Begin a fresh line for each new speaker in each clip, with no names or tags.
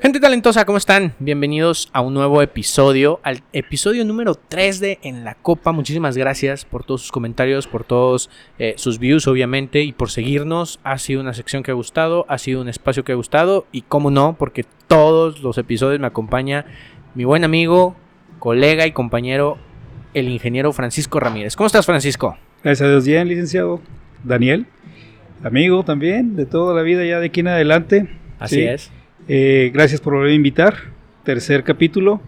Gente talentosa, ¿cómo están? Bienvenidos a un nuevo episodio, al episodio número 3 de En la Copa. Muchísimas gracias por todos sus comentarios, por todos eh, sus views, obviamente, y por seguirnos. Ha sido una sección que ha gustado, ha sido un espacio que ha gustado, y cómo no, porque todos los episodios me acompaña mi buen amigo, colega y compañero, el ingeniero Francisco Ramírez. ¿Cómo estás, Francisco?
Gracias a Dios, bien, licenciado. Daniel, amigo también, de toda la vida ya de aquí en adelante.
Así
Sí.
es.
Eh, gracias por volver a invitar. Tercer capítulo.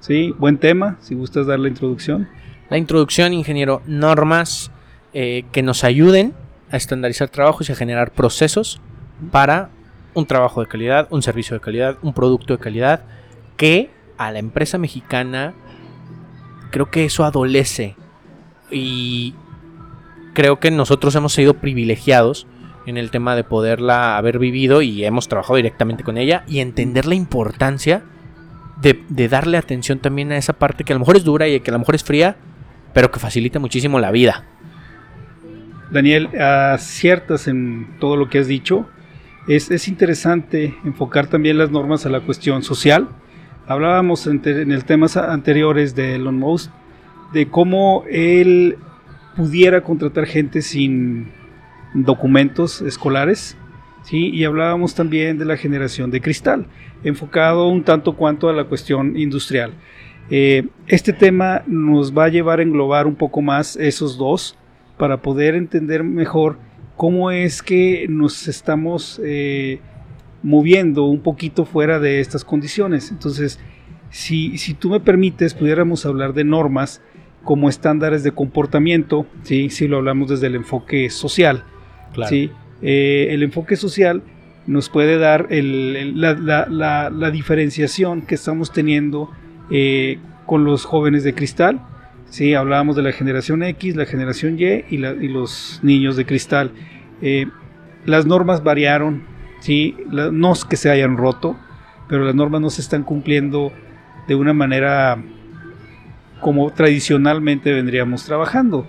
Sí, buen tema. Si gustas dar la introducción.
La introducción, ingeniero, normas eh, que nos ayuden a estandarizar trabajos y a generar procesos para un trabajo de calidad, un servicio de calidad, un producto de calidad, que a la empresa mexicana creo que eso adolece y creo que nosotros hemos sido privilegiados en el tema de poderla haber vivido y hemos trabajado directamente con ella y entender la importancia de, darle atención también a esa parte que a lo mejor es dura y que a lo mejor es fría, pero que facilita muchísimo la vida.
Daniel, aciertas en todo lo que has dicho. Es, es interesante enfocar también las normas a la cuestión social. Hablábamos en, en el temas anteriores de Elon Musk de cómo él pudiera contratar gente sin documentos escolares, ¿sí? y hablábamos también de la generación de cristal, enfocado un tanto cuanto a la cuestión industrial. Eh, este tema nos va a llevar a englobar un poco más esos dos para poder entender mejor cómo es que nos estamos eh, moviendo un poquito fuera de estas condiciones. Entonces, si, si tú me permites, pudiéramos hablar de normas como estándares de comportamiento, ¿sí? si lo hablamos desde el enfoque social. ¿Sí? Eh, el enfoque social nos puede dar la, diferenciación que estamos teniendo eh, con los jóvenes de cristal. ¿sí? Hablábamos de la generación X, la generación Y y, los niños de cristal. Eh, las normas variaron, ¿sí? No es que se hayan roto, pero las normas no se están cumpliendo de una manera como tradicionalmente vendríamos trabajando.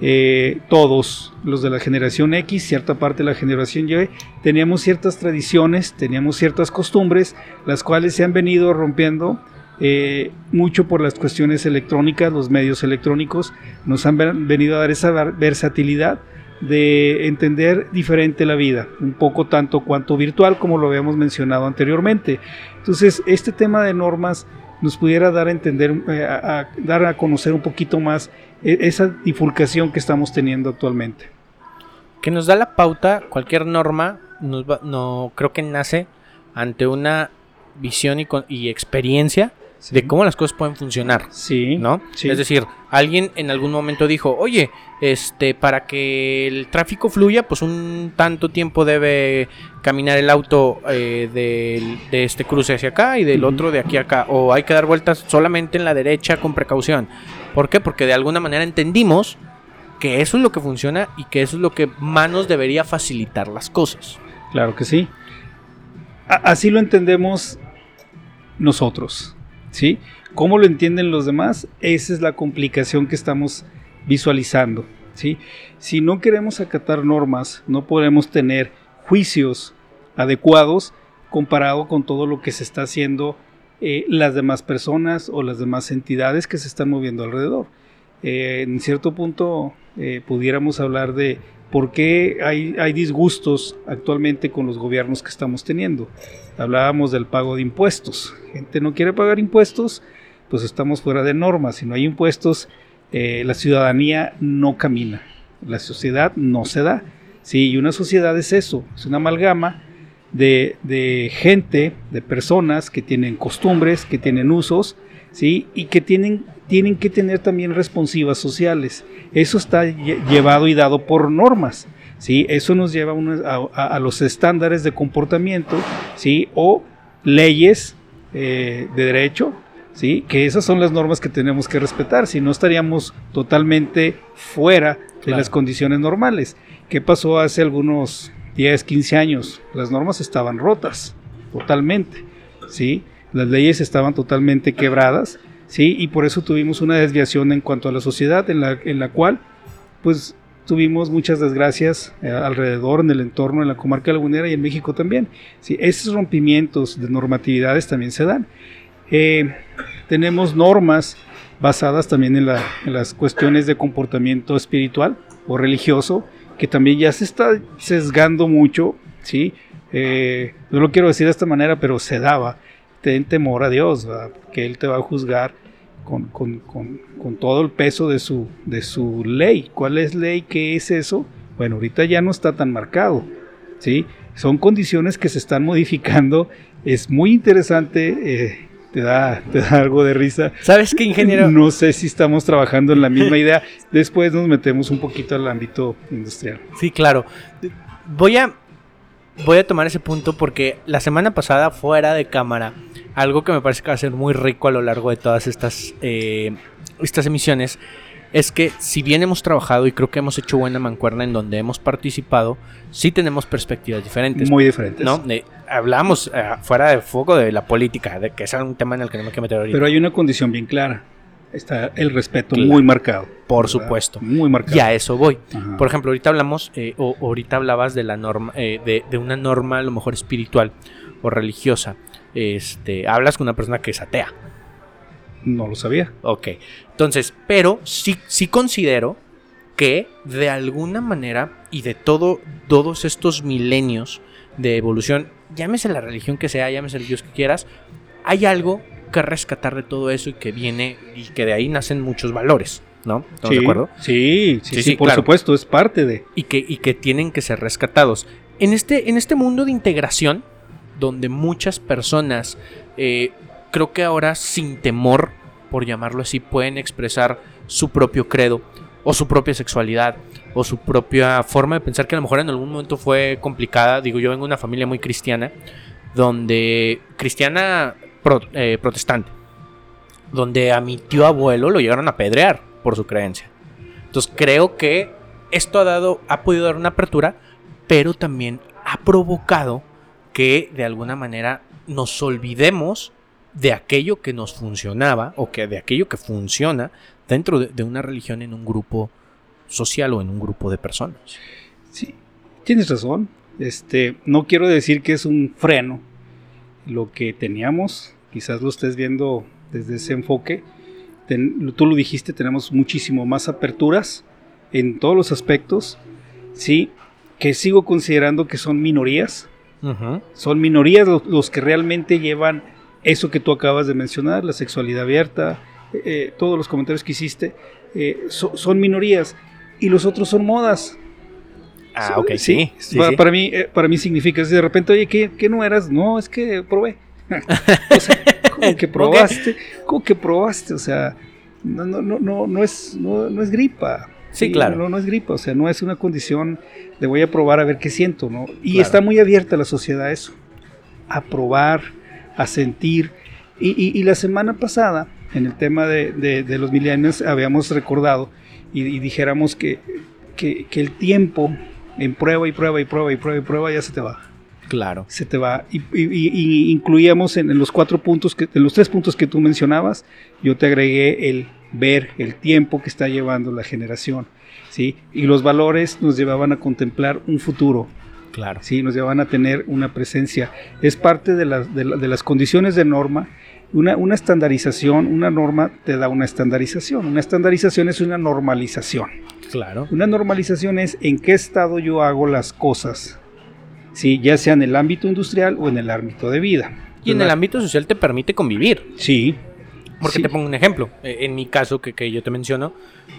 Eh, todos los de la generación X, cierta parte de la generación Y, teníamos ciertas tradiciones, teníamos ciertas costumbres, las cuales se han venido rompiendo eh, mucho por las cuestiones electrónicas, los medios electrónicos nos han ven- venido a dar esa versatilidad de entender diferente la vida, un poco tanto cuanto virtual como lo habíamos mencionado anteriormente. Entonces, este tema de normas nos pudiera dar a entender, eh, dar a conocer un poquito más eh, esa bifurcación que estamos teniendo actualmente.
que nos da la pauta, cualquier norma, nos va- no creo que nace ante una visión y experiencia de cómo las cosas pueden funcionar,
Sí,
¿no?
sí.
Es decir, alguien en algún momento dijo, oye, este, para que el tráfico fluya, pues un tanto tiempo debe caminar el auto eh, del- de, este cruce hacia acá y del otro de aquí a acá, o hay que dar vueltas solamente en la derecha con precaución. ¿Por qué? Porque de alguna manera entendimos que eso es lo que funciona y que eso es lo que más nos debería facilitar las cosas.
Claro que sí. A- así lo entendemos nosotros, ¿Cómo lo entienden los demás? Esa es la complicación que estamos visualizando. Si no queremos acatar normas, no podemos tener juicios adecuados comparado con todo lo que se está haciendo eh, las demás personas o las demás entidades que se están moviendo alrededor. Eh, en cierto punto eh, pudiéramos hablar de por qué hay, hay disgustos actualmente con los gobiernos que estamos teniendo. Hablábamos del pago de impuestos. Gente no quiere pagar impuestos, pues estamos fuera de normas. Si no hay impuestos, eh, la ciudadanía no camina. La sociedad no se da. Sí, y una sociedad es eso, es una amalgama de, de gente, de personas que tienen costumbres, que tienen usos, ¿sí? y que tienen, tienen que tener también responsivas sociales. Eso está lle- llevado y dado por normas. ¿sí? Eso nos lleva a, unos- a- a- a los estándares de comportamiento ¿sí? o leyes eh, de derecho, ¿sí? que esas son las normas que tenemos que respetar, si no estaríamos totalmente fuera de
Claro.
las condiciones normales. ¿Qué pasó hace algunos 10, 15 años? Las normas estaban rotas, totalmente. ¿sí? Las leyes estaban totalmente quebradas, ¿sí? y por eso tuvimos una desviación en cuanto a la sociedad, en la, en la cual pues tuvimos muchas desgracias eh, alrededor, en el entorno, en la comarca lagunera y en México también. Sí, esos rompimientos de normatividades también se dan. Eh, tenemos normas basadas también en, las cuestiones de comportamiento espiritual o religioso, que también ya se está sesgando mucho, ¿sí? Eh, no lo quiero decir de esta manera, pero se daba. Ten temor a Dios, que Él te va a juzgar con, todo el peso de su, de su ley. ¿Cuál es ley? ¿Qué es eso? Bueno, ahorita ya no está tan marcado, ¿sí? Son condiciones que se están modificando. Es muy interesante eh, te da, algo de risa.
¿Sabes qué, ingeniero?
No sé si estamos trabajando en la misma idea. Después nos metemos un poquito al ámbito industrial.
Sí, claro. Voy a, voy a tomar ese punto porque la semana pasada, fuera de cámara, algo que me parece que va a ser muy rico a lo largo de todas estas, eh, estas emisiones es que si bien hemos trabajado y creo que hemos hecho buena mancuerna en donde hemos participado, sí tenemos perspectivas diferentes.
Muy diferentes.
¿no? hablamos eh, fuera de foco de la política, de que es un tema en el que no me quiero meter ahorita.
Pero hay una condición bien clara. Está el respeto muy marcado.
Por supuesto.
Muy marcado.
Y a eso voy. Por ejemplo, ahorita hablamos, eh, o ahorita hablabas de la norma, eh, de, de, una norma a lo mejor espiritual o religiosa. Este, hablas con una persona que es atea.
No lo sabía.
Ok. Entonces, pero sí, sí considero que de alguna manera y de todo, todos estos milenios de evolución, llámese la religión que sea, llámese el Dios que quieras, hay algo que rescatar de todo eso y que viene y que de ahí nacen muchos valores. ¿No?
¿Estamos de acuerdo? Sí, sí, sí, por supuesto, es parte de.
Y que, y que tienen que ser rescatados. En este, en este mundo de integración, donde muchas personas eh, creo que ahora sin temor, por llamarlo así, pueden expresar su propio credo o su propia sexualidad o su propia forma de pensar que a lo mejor en algún momento fue complicada. Digo, yo vengo de una familia muy cristiana, donde cristiana eh, protestante, donde a mi tío abuelo lo llegaron a apedrear por su creencia. Entonces creo que esto ha dado, ha podido dar una apertura, pero también ha provocado que de alguna manera nos olvidemos de aquello que nos funcionaba o que de aquello que funciona dentro de, una religión en un grupo social o en un grupo de personas.
Sí, tienes razón. Este, no quiero decir que es un freno. Lo que teníamos, quizás lo estés viendo desde ese enfoque. tú lo dijiste, tenemos muchísimo más aperturas en todos los aspectos. Sí, que sigo considerando que son minorías. Son minorías los que realmente llevan eso que tú acabas de mencionar, la sexualidad abierta, eh, eh, todos los comentarios que hiciste, eh, son minorías y los otros son modas.
Ah, ok, sí.
para, Mí, para mí significa, si de repente, oye, ¿qué, ¿qué, no eras? No, es que probé. ¿cómo que probaste? ¿Cómo que probaste? O sea, no, no, no, no, es, no, es gripa.
Sí, claro.
No, no es gripa, o sea, no es una condición de voy a probar a ver qué siento, ¿no? Y está muy abierta la sociedad a eso, a probar, a sentir. Y, la semana pasada, en el tema de, los milenios, habíamos recordado y, dijéramos que, que, el tiempo en prueba y prueba y prueba y prueba y prueba ya se te va.
Claro.
Se te va. Y, incluíamos en, los cuatro puntos, que, en los tres puntos que tú mencionabas, yo te agregué el ver el tiempo que está llevando la generación. ¿sí? Y los valores nos llevaban a contemplar un futuro,
Claro.
Sí, nos llevan a tener una presencia. Es parte de, las condiciones de norma. Una, una estandarización, una norma te da una estandarización. Una estandarización es una normalización.
Claro.
Una normalización es en qué estado yo hago las cosas. Sí, ya sea en el ámbito industrial o en el ámbito de vida.
Y en el ámbito social te permite convivir.
Sí.
Porque te pongo un ejemplo. Eh, en mi caso, que, yo te menciono,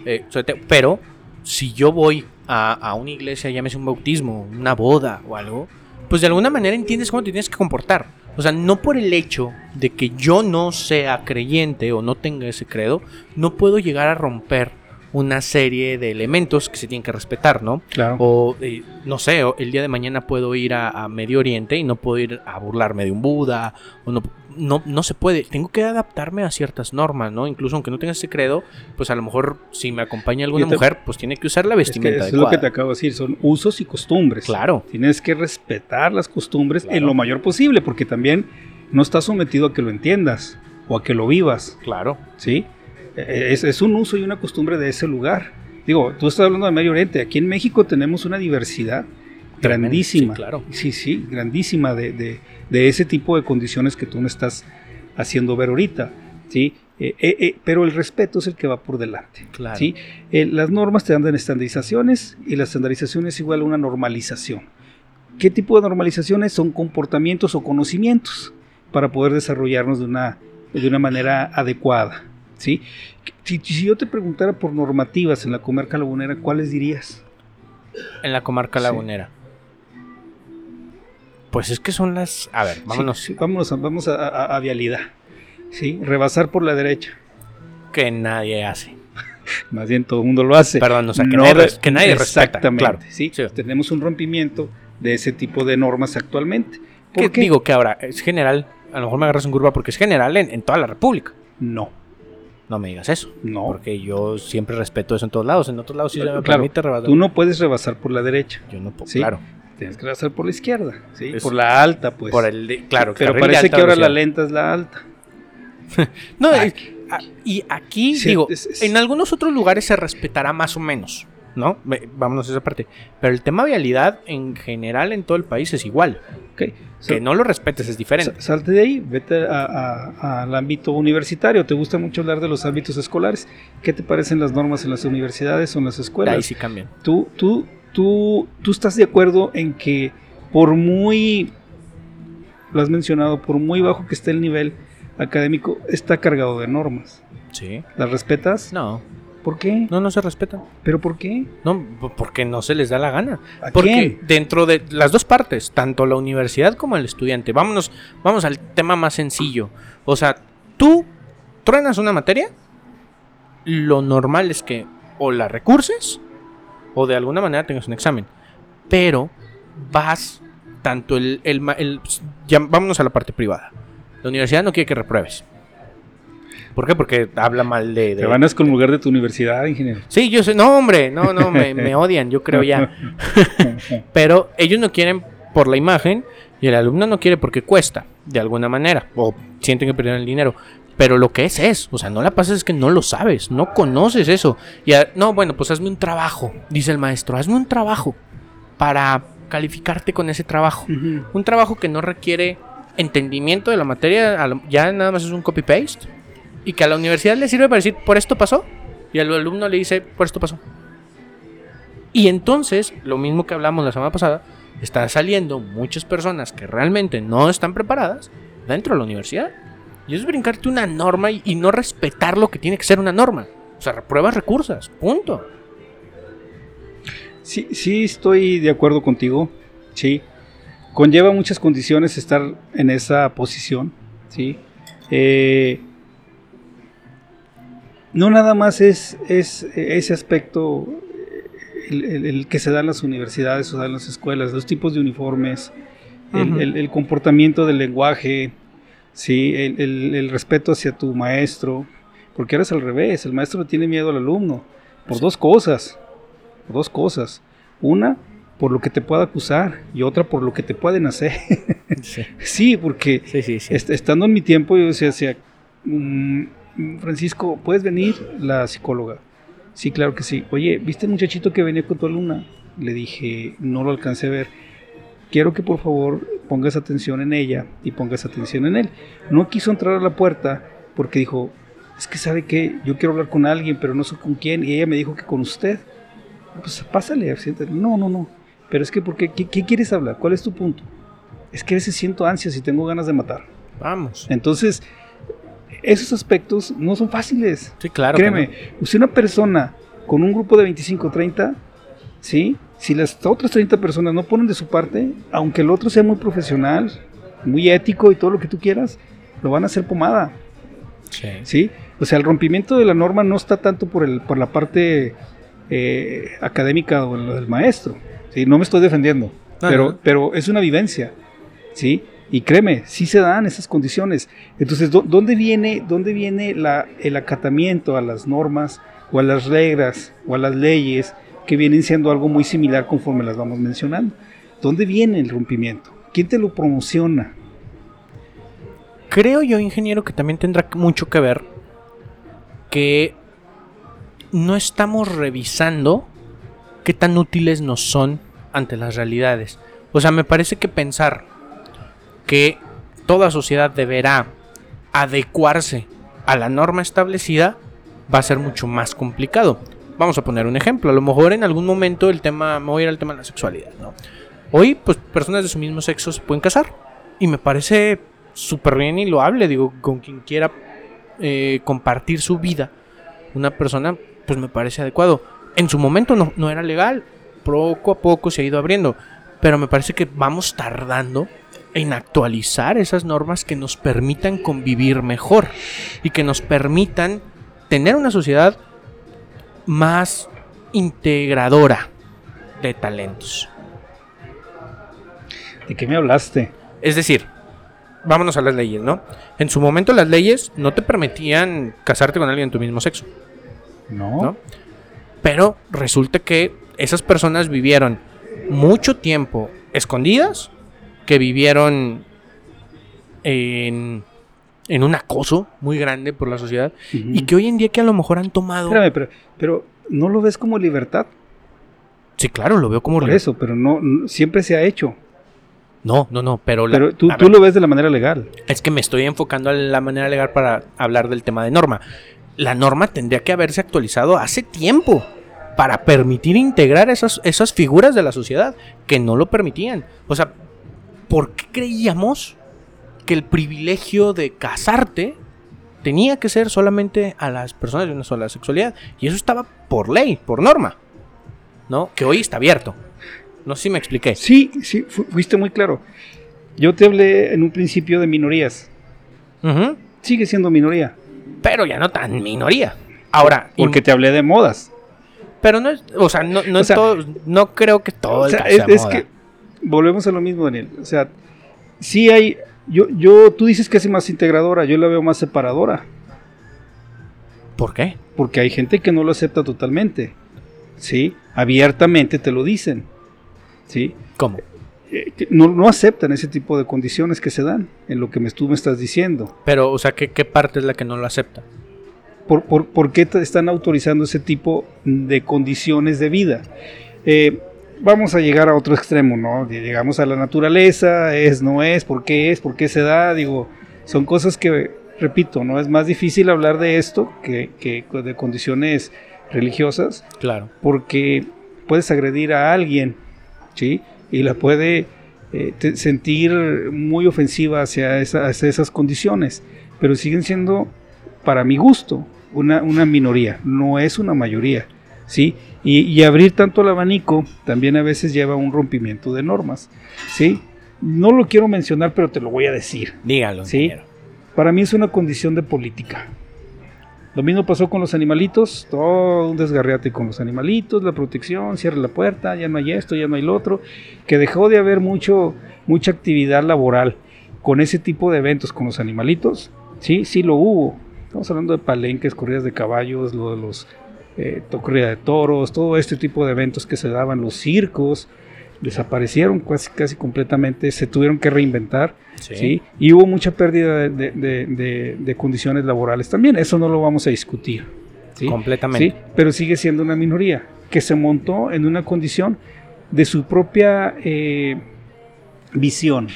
eh, pero si yo voy a, una iglesia, llámese un bautismo, una boda o algo, pues de alguna manera entiendes cómo te tienes que comportar. O sea, no por el hecho de que yo no sea creyente o no tenga ese credo, no puedo llegar a romper una serie de elementos que se tienen que respetar, ¿no?
Claro.
O, eh, no sé, el día de mañana puedo ir a, Medio Oriente y no puedo ir a burlarme de un Buda, o no, no, no se puede. Tengo que adaptarme a ciertas normas, ¿no? Incluso aunque no tenga ese credo, pues a lo mejor si me acompaña alguna mujer, pues tiene que usar la vestimenta.
Es, es lo que te acabo de decir, son usos y costumbres.
Claro.
Tienes que respetar las costumbres en lo mayor posible, porque también no estás sometido a que lo entiendas o a que lo vivas.
Claro.
¿Sí? Es, un uso y una costumbre de ese lugar. Digo, tú estás hablando de Medio Oriente. Aquí en México tenemos una diversidad grandísima.
Sí, claro.
Sí, sí, grandísima de, de, de ese tipo de condiciones que tú me estás haciendo ver ahorita. ¿sí? Eh, eh, eh, pero el respeto es el que va por delante.
Claro.
¿sí? Eh, las normas te dan estandarizaciones y la estandarización es igual a una normalización. ¿Qué tipo de normalizaciones? Son comportamientos o conocimientos para poder desarrollarnos de una, de una manera adecuada. ¿Sí? Si, si yo te preguntara por normativas en la comarca lagunera, ¿cuáles dirías?
En la comarca
Sí.
lagunera. Pues es que son las. A ver, vámonos.
Sí, sí, vámonos, a, vamos a, a- a vialidad. ¿sí? Rebasar por la derecha.
Que nadie hace.
Más bien todo el mundo lo hace.
Perdón, o sea, que
No
nadie, que nadie respeta.
Exactamente,
Claro.
¿sí? Tenemos un rompimiento de ese tipo de normas actualmente. ¿Por
Que
qué?
digo que ahora es general. A lo mejor me agarras en curva porque es general en, en toda la República.
No,
No me digas eso.
no.
Porque yo siempre respeto eso en todos lados. En otros lados sí se me
Claro,
permite rebasar.
Tú no puedes rebasar por la derecha.
Yo no puedo.
Sí.
Claro.
Tienes que rebasar por la izquierda. ¿sí?
Es-
Por la alta, pues.
Por el de- claro,
Pero parece que ahora la lenta es la alta.
No,
Ay,
es- a- y aquí,
Sí,
digo,
es- es-
en algunos otros lugares se respetará más o menos, ¿no? Vámonos a esa parte. Pero el tema vialidad, en general, en todo el país es igual.
Ok. So-
Que no lo respetes es diferente.
Sa- Salte de ahí, vete a- a- al ámbito universitario. ¿Te gusta mucho hablar de los ámbitos escolares? ¿Qué te parecen las normas en las universidades o en las
Ahí
escuelas?
sí cambian.
¿Tú, tú, tú, tú estás de acuerdo en que por muy, lo has mencionado, por muy bajo que esté el nivel académico, está cargado de normas?
Sí.
¿Las respetas?
No,
¿Por qué?
no, no se respetan.
¿Pero por qué?
No, porque no se les da la gana.
¿A
Porque
quién?
dentro de las dos partes, tanto la universidad como el estudiante, vámonos, vamos al tema más sencillo. O sea, tú truenas una materia, lo normal es que o la recurses o de alguna manera tengas un examen. Pero vas tanto el, el el- ya vámonos a la parte privada. La universidad no quiere que repruebes. ¿Por qué? Porque habla mal de... de-
Te van a excomulgar de tu universidad, ingeniero.
Sí, yo sé. No, hombre, no, no, me, me odian, yo creo ya. Pero ellos no quieren por la imagen y el alumno no quiere porque cuesta, de alguna manera. O sienten que perdieron el dinero. Pero lo que es es, o sea, no la pasas es que no lo sabes, no conoces eso. Y a- no, bueno, pues hazme un trabajo, dice el maestro, hazme un trabajo para calificarte con ese trabajo. Un trabajo que no requiere entendimiento de la materia, ya nada más es un copy-paste. Y que a la universidad le sirve para decir, por esto pasó. Y al alumno le dice, por esto pasó. Y entonces, lo mismo que hablamos la semana pasada, están saliendo muchas personas que realmente no están preparadas dentro de la universidad. Y es brincarte una norma y, no respetar lo que tiene que ser una norma. O sea, repruebas recursos, punto.
Sí, sí estoy de acuerdo contigo, sí. Conlleva muchas condiciones estar en esa posición, sí. Eh, no nada más es, es ese aspecto el, el- el que se da en las universidades o da en las escuelas, los tipos de uniformes, el, comportamiento del lenguaje, sí, el, respeto hacia tu maestro, porque ahora es al revés, el maestro le tiene miedo al alumno, por dos cosas, por dos cosas. Una, por lo que te pueda acusar y otra por lo que te pueden hacer.
Sí,
sí, porque
sí, sí. sí.
est- estando en mi tiempo yo decía, "Mm, Francisco, ¿puedes venir? La psicóloga. Sí, claro que sí. Oye, ¿viste el muchachito que venía con tu alumna? Le dije, no lo alcancé a ver. Quiero que por favor pongas atención en ella y pongas atención en él. No quiso entrar a la puerta porque dijo, es que sabe que yo quiero hablar con alguien, pero no sé con quién. Y ella me dijo que con usted. Pues pásale, siéntate. No, no, no. Pero es que, ¿por qué? ¿Qué, qué quieres hablar? ¿Cuál es tu punto? Es que a veces siento ansias y tengo ganas de matar.
Vamos.
Entonces, esos aspectos no son fáciles.
Sí, claro.
Créeme, si una persona con un grupo de 25 30, ¿sí? Si las otras 30 personas no ponen de su parte, aunque el otro sea muy profesional, muy ético y todo lo que tú quieras, lo van a hacer pomada,
no. Sí.
¿sí? O sea, el rompimiento de la norma no está tanto por, el, por la parte eh, académica o lo del maestro, ¿sí? No me estoy defendiendo,
No,
pero,
no.
pero es una vivencia, ¿sí? Y créeme, sí se dan esas condiciones. Entonces, ¿dó- ¿dónde viene, dónde viene el acatamiento a las normas o a las reglas o a las leyes que vienen siendo algo muy similar conforme las vamos mencionando? ¿Dónde viene el rompimiento? ¿Quién te lo promociona?
Creo yo, ingeniero, que también tendrá mucho que ver que no estamos revisando qué tan útiles nos son ante las realidades. O sea, me parece que pensar que toda sociedad deberá adecuarse a la norma establecida va a ser mucho más complicado. Vamos a poner un ejemplo. A lo mejor en algún momento el tema, me voy a ir al tema de la sexualidad, ¿no? Hoy, pues personas de su mismo sexo se pueden casar. Y me parece súper bien y loable, digo, con quien quiera eh, compartir su vida, una persona, pues me parece adecuado. En su momento no, no era legal, poco a poco se ha ido abriendo, pero me parece que vamos tardando en actualizar esas normas que nos permitan convivir mejor y que nos permitan tener una sociedad más integradora de talentos.
¿De qué me hablaste?
Es decir, vámonos a las leyes, ¿no? En su momento las leyes no te permitían casarte con alguien de tu mismo sexo.
No.
¿no? Pero resulta que esas personas vivieron mucho tiempo escondidas, que vivieron en, en un acoso muy grande por la sociedad y que hoy en día que a lo mejor han tomado...
Espérame, pero, pero ¿no lo ves como libertad?
Sí, claro, lo veo como...
Por
re-
eso, pero no, no- siempre se ha hecho.
No, no, no, pero... la-
Pero tú, tú
ver,
lo ves de la manera legal.
Es que me estoy enfocando a la manera legal para hablar del tema de norma. La norma tendría que haberse actualizado hace tiempo para permitir integrar esas, esas figuras de la sociedad que no lo permitían. O sea, ¿por qué creíamos que el privilegio de casarte tenía que ser solamente a las personas de una sola sexualidad? Y eso estaba por ley, por norma. ¿No? Que hoy está abierto. No sé si me expliqué.
Sí, sí, fu- fuiste muy claro. Yo te hablé en un principio de minorías. Sigue siendo minoría.
Pero ya no tan minoría. Ahora,
Porque te hablé de modas.
Pero no es, o sea, no, no,
O
es
sea,
todo- no creo que todo
O
el caso
es,
sea
es
moda.
que volvemos a lo mismo, Daniel. O sea, sí hay. Yo, yo, tú dices que es más integradora, yo la veo más separadora.
¿Por qué?
Porque hay gente que no lo acepta totalmente. ¿Sí? Abiertamente te lo dicen. ¿Sí?
¿Cómo?
Eh, no, no aceptan ese tipo de condiciones que se dan en lo que me, tú me estás diciendo.
Pero, o sea, ¿qué, qué parte es la que no lo acepta?
¿Por, por, por qué te están autorizando ese tipo de condiciones de vida? Eh, vamos a llegar a otro extremo, ¿no? Llegamos a la naturaleza, es, no es, por qué es, por qué se da, digo, son cosas que, repito, no es más difícil hablar de esto que, que de condiciones religiosas,
Claro.
porque puedes agredir a alguien, ¿sí? Y la puede eh, te- sentir muy ofensiva hacia, esa- hacia esas condiciones, pero siguen siendo, para mi gusto, una, una minoría, no es una mayoría, ¿sí? Y, y abrir tanto el abanico también a veces lleva a un rompimiento de normas, ¿sí? No lo quiero mencionar, pero te lo voy a decir.
Dígalo.
Sí.
ingeniero.
Para mí es una condición de política. Lo mismo pasó con los animalitos, todo un desgarriate con los animalitos, la protección, cierra la puerta, ya no hay esto, ya no hay lo otro, que dejó de haber mucho, mucha actividad laboral con ese tipo de eventos con los animalitos, sí, sí lo hubo. Estamos hablando de palenques, corridas de caballos, lo de los eh, corrida de toros, todo este tipo de eventos que se daban, los circos, desaparecieron casi, casi completamente, se tuvieron que reinventar.
Sí.
¿sí? Y hubo mucha pérdida de, de- de- de- de condiciones laborales también, eso no lo vamos a discutir. ¿sí?
Completamente.
Pero sigue siendo una minoría que se montó en una condición de su propia eh, visión.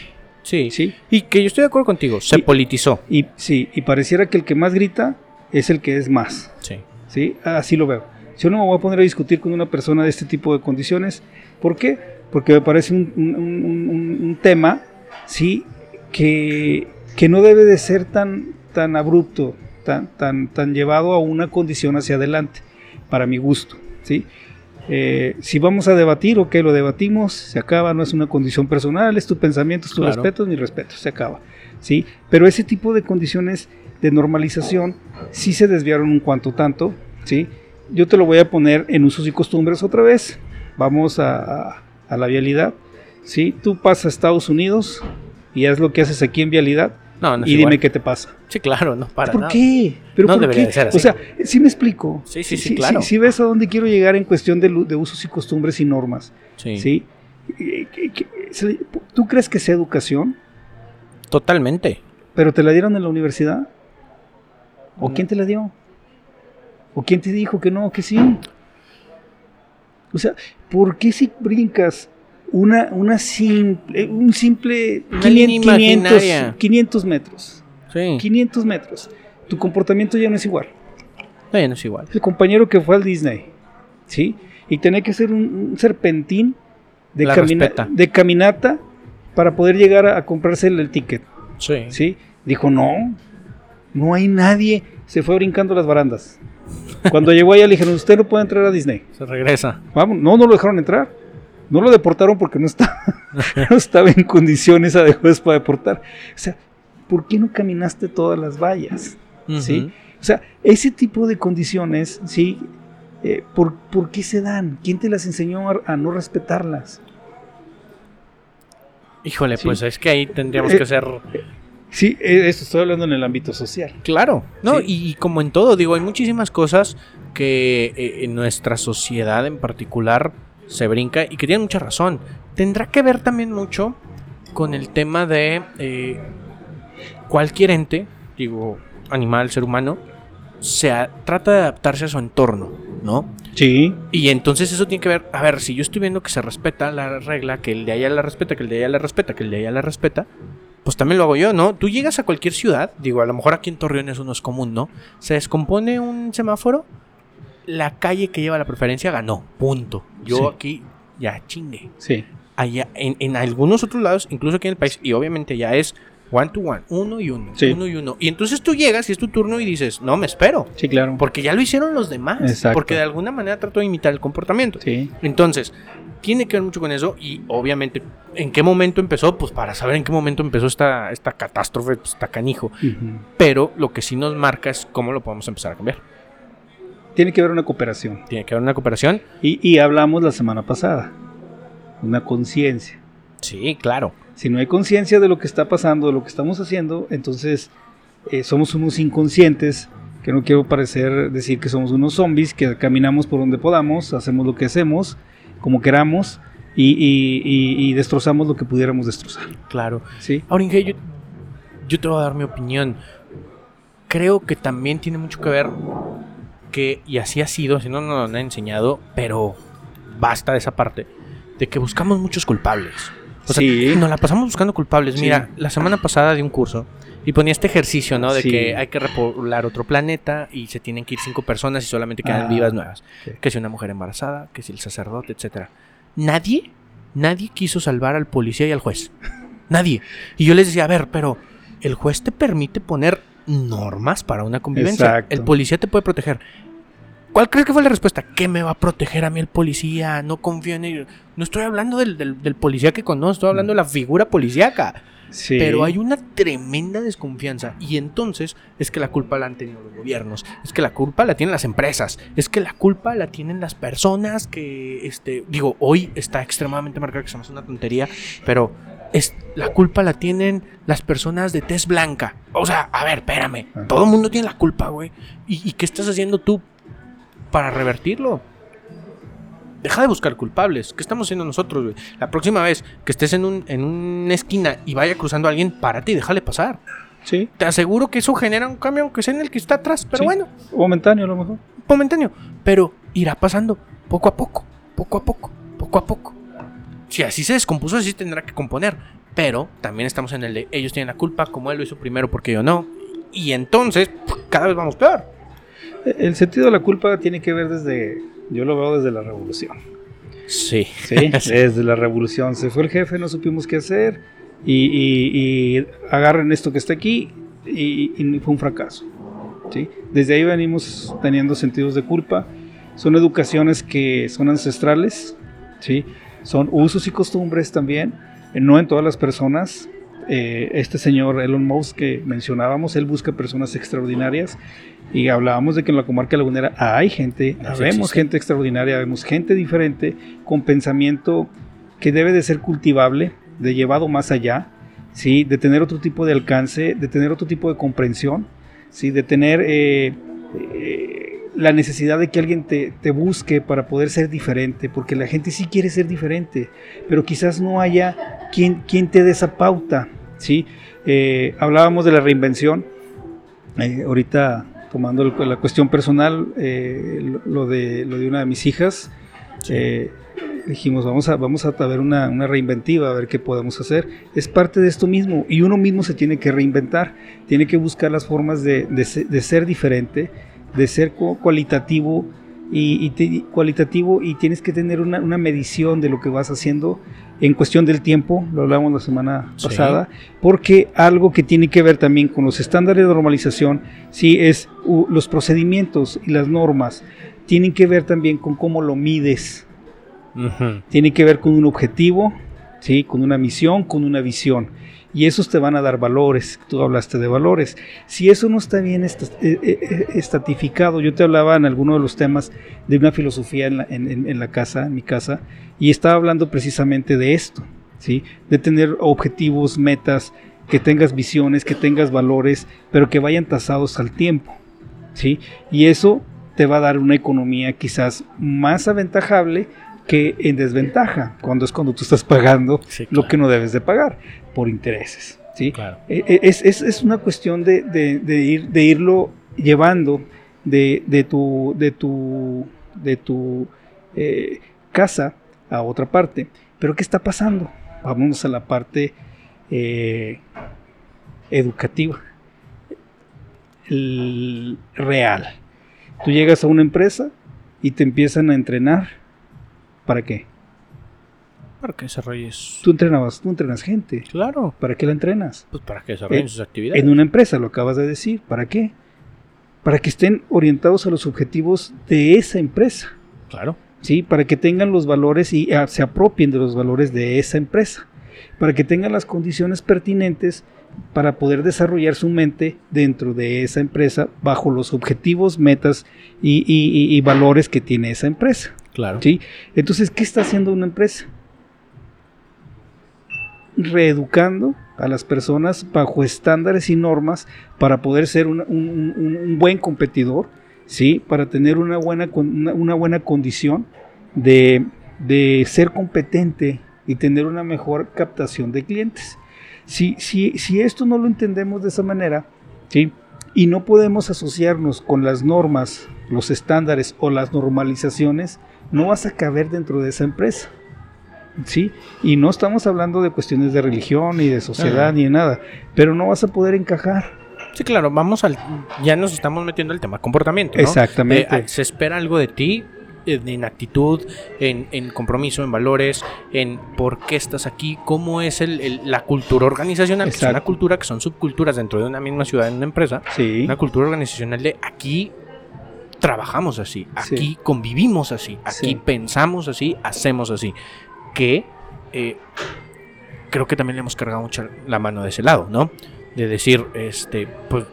Sí.
¿sí?
Y que yo estoy de acuerdo contigo. Se
Y-
politizó.
Y, sí, y pareciera que el que más grita es el que es más.
Sí.
¿Sí? Así lo veo. Yo no me voy a poner a discutir con una persona de este tipo de condiciones. ¿Por qué? Porque me parece un, un- un- un- un tema, ¿sí? Que, que no debe de ser tan, tan abrupto, tan, tan, tan llevado a una condición hacia adelante, para mi gusto, ¿sí? Eh, si vamos a debatir, ok, lo debatimos, se acaba, no es una condición personal, es tu pensamiento, es tu
Claro.
respeto, es mi respeto, se acaba, ¿sí? Pero ese tipo de condiciones de normalización sí se desviaron un cuanto tanto, ¿sí? Yo te lo voy a poner en usos y costumbres otra vez. Vamos a, a- a la vialidad, ¿sí? Tú pasas a Estados Unidos y haz lo que haces aquí en vialidad
No, no es
y dime
igual.
qué te pasa.
Sí, claro, no para
¿Por
nada.
qué? ¿Pero
No
por
debería
qué?
de ser así.
O sea, sí me explico.
Sí, sí, sí, claro.
Si ves a dónde quiero llegar en cuestión de, usos y costumbres y normas,
Sí.
¿sí? Eh, ¿Tú crees que sea educación?
Totalmente.
¿Pero te la dieron en la universidad? ¿O quién te la dio? ¿O quién te dijo que no, que sí? O sea, ¿por qué si brincas una, una simple, un simple
Una
500,
línea
500,
imaginaria.
500 metros?
Sí.
500 metros. Tu comportamiento ya no es igual.
No, ya no es igual.
El compañero que fue al Disney, ¿sí? Y tenía que hacer un, un serpentín camina- de caminata para poder llegar a, a comprarse el, el ticket,
Sí.
¿sí? Dijo, no, no hay nadie. Se fue brincando las barandas. Cuando llegó allá le dijeron, usted no puede entrar a Disney.
Se regresa.
Vamos, no, no lo dejaron entrar. No lo deportaron porque no estaba, no estaba en condiciones adecuadas para deportar. O sea, ¿por qué no caminaste todas las vallas? ¿Sí? O sea, ese tipo de condiciones, ¿sí? Eh, ¿por, por qué se dan? ¿Quién te las enseñó a, a no respetarlas?
Híjole,
Sí.
pues es que ahí tendríamos
Eh,
que hacer
Sí, eh, esto estoy hablando en el ámbito social.
Claro, no,
Sí.
y, y como en todo, digo, hay muchísimas cosas que eh, en nuestra sociedad en particular se brinca y que tienen mucha razón. Tendrá que ver también mucho con el tema de eh, cualquier ente, digo, animal, ser humano, se a- trata de adaptarse a su entorno, ¿no?
Sí,
Y entonces eso tiene que ver, a ver, si yo estoy viendo que se respeta la regla, que el de allá la respeta, que el de allá la respeta, que el de allá la respeta, pues también lo hago yo, ¿no? Tú llegas a cualquier ciudad, digo, a lo mejor aquí en Torreón eso no es común, ¿no? Se descompone un semáforo, la calle que lleva la preferencia ganó, punto. Yo
Sí.
aquí ya chingue.
sí.
Allá, en, en algunos otros lados, incluso aquí en el país, y obviamente ya es one to one, uno y uno,
Sí.
uno y uno. Y entonces tú llegas y es tu turno y dices, no, me espero.
Sí, claro.
Porque ya lo hicieron los demás.
Exacto.
Porque de alguna manera trato de imitar el comportamiento.
Sí,
Entonces, tiene que ver mucho con eso y obviamente, ¿en qué momento empezó? Pues para saber en qué momento empezó esta, esta catástrofe, pues está canijo. Pero lo que sí nos marca es cómo lo podemos empezar a cambiar.
tiene que haber una cooperación.
Tiene que haber una cooperación.
Y, y hablamos la semana pasada, una conciencia.
Sí, claro.
Si no hay conciencia de lo que está pasando, de lo que estamos haciendo, entonces eh, somos unos inconscientes, que no quiero parecer decir que somos unos zombies, que caminamos por donde podamos, hacemos lo que hacemos, como queramos, y, y- y- y destrozamos lo que pudiéramos destrozar.
Claro.
¿sí?
Ahora, Inge, yo, yo te voy a dar mi opinión. Creo que también tiene mucho que ver que, y así ha sido, si no nos lo han enseñado, pero basta de esa parte, de que buscamos muchos culpables. O sea, nos la pasamos buscando culpables.
Sí.
Mira, la semana pasada di un curso y ponía este ejercicio, ¿no? De
Sí.
que hay que repoblar otro planeta y se tienen que ir cinco personas y solamente quedan
Ah,
vivas nuevas. Que si una mujer embarazada, que si el sacerdote, etcétera. Nadie, nadie quiso salvar al policía y al juez. Nadie. Y yo les decía, a ver, pero el juez te permite poner normas para una convivencia.
Exacto.
El policía te puede proteger. ¿Cuál crees que fue la respuesta? ¿Qué me va a proteger a mí el policía? No confío en él. No estoy hablando del, del- del policía que conozco, estoy hablando de la figura policíaca.
Sí.
Pero hay una tremenda desconfianza. Y entonces es que la culpa la han tenido los gobiernos. Es que la culpa la tienen las empresas. Es que la culpa la tienen las personas que, este, digo, hoy está extremadamente marcada que se me hace una tontería. Pero es, la culpa la tienen las personas de tez blanca. O sea, a ver, espérame.
Ajá.
Todo el mundo tiene la culpa, güey. ¿Y, y qué estás haciendo tú para revertirlo? Deja de buscar culpables. ¿Qué estamos haciendo nosotros, güey? La próxima vez que estés en, un, en una esquina y vaya cruzando a alguien, párate y déjale pasar.
Sí,
Te aseguro que eso genera un cambio, aunque sea en el que está atrás. Pero
Sí.
bueno,
momentáneo a lo mejor.
momentáneo. Pero irá pasando poco a poco, poco a poco, poco a poco. Si así se descompuso, así tendrá que componer. Pero también estamos en el de ellos tienen la culpa, como él lo hizo primero, porque yo no. Y entonces, cada vez vamos peor.
El sentido de la culpa tiene que ver desde, yo lo veo desde la revolución.
Sí.
Sí, desde la revolución. Se fue el jefe, no supimos qué hacer y, y- y agarren esto que está aquí y, y fue un fracaso. ¿sí? Desde ahí venimos teniendo sentidos de culpa. Son educaciones que son ancestrales, ¿sí? son usos y costumbres también, no en todas las personas. Eh, este señor Elon Musk que mencionábamos, él busca personas extraordinarias y hablábamos de que en la comarca lagunera hay gente,
Así
vemos gente extraordinaria, vemos gente diferente con pensamiento que debe de ser cultivable, de llevado más allá, ¿sí? de tener otro tipo de alcance, de tener otro tipo de comprensión, ¿sí? de tener eh, eh, la necesidad de que alguien te, te busque para poder ser diferente, porque la gente sí quiere ser diferente, pero quizás no haya quien, quien te dé esa pauta. ¿sí? Eh, hablábamos de la reinvención, eh, ahorita tomando la cuestión personal, eh, lo, de, lo de una de mis hijas, eh, dijimos, vamos a, vamos a ver una, reinventiva, a ver qué podemos hacer. Es parte de esto mismo y uno mismo se tiene que reinventar, tiene que buscar las formas de, ser diferente, de ser cualitativo y, cualitativo y tienes que tener una, medición de lo que vas haciendo en cuestión del tiempo, lo hablamos la semana pasada, porque algo que tiene que ver también con los estándares de normalización, sí, es los procedimientos y las normas, tienen que ver también con cómo lo mides, tiene que ver con un objetivo, ¿sí? con una misión, con una visión. Y esos te van a dar valores. Tú hablaste de valores. Si eso no está bien eh, eh, eh, estatificado, yo te hablaba en alguno de los temas de una filosofía en la, en, la casa, en mi casa, y estaba hablando precisamente de esto, ¿sí? de tener objetivos, metas, que tengas visiones, que tengas valores, pero que vayan tasados al tiempo. ¿sí? Y eso te va a dar una economía quizás más aventajable que en desventaja, cuando es cuando tú estás pagando lo que no debes de pagar por intereses. ¿sí? E, e, es, es, una cuestión de, de, ir, de irlo llevando de, de tu, de tu, de tu eh, casa a otra parte. Pero ¿qué está pasando? Vamos a la parte eh, educativa, real. Tú llegas a una empresa y te empiezan a entrenar ¿Para qué?
Para que desarrolles.
Tú entrenabas, tú entrenas gente.
Claro.
¿Para qué la entrenas?
Pues para que desarrollen sus actividades.
En una empresa, lo acabas de decir. ¿Para qué? Para que estén orientados a los objetivos de esa empresa.
Claro.
Sí, para que tengan los valores y ah, se apropien de los valores de esa empresa. Para que tengan las condiciones pertinentes para poder desarrollar su mente dentro de esa empresa bajo los objetivos, metas y valores que tiene esa empresa.
Claro.
¿sí? Entonces, ¿qué está haciendo una empresa? Reeducando a las personas bajo estándares y normas para poder ser un, buen competidor, ¿sí? para tener una buena, una, buena condición de, ser competente y tener una mejor captación de clientes. Si, si, si esto no lo entendemos de esa manera, ¿sí? y no podemos asociarnos con las normas, los estándares o las normalizaciones, no vas a caber dentro de esa empresa. ¿Sí? Y no estamos hablando de cuestiones de religión ni de sociedad ni de nada, pero no vas a poder encajar.
Sí, claro, vamos al. Ya nos estamos metiendo al tema comportamiento.
Exactamente.
Eh, se espera algo de ti, en actitud, en, compromiso, en valores, en por qué estás aquí, cómo es la cultura organizacional, que es una cultura que son subculturas dentro de una misma ciudad, en una empresa.
Sí.
Una cultura organizacional de aquí trabajamos así, aquí convivimos así, aquí pensamos así, hacemos así. Que eh, creo que también le hemos cargado mucho la mano de ese lado, ¿no? De decir, este, pues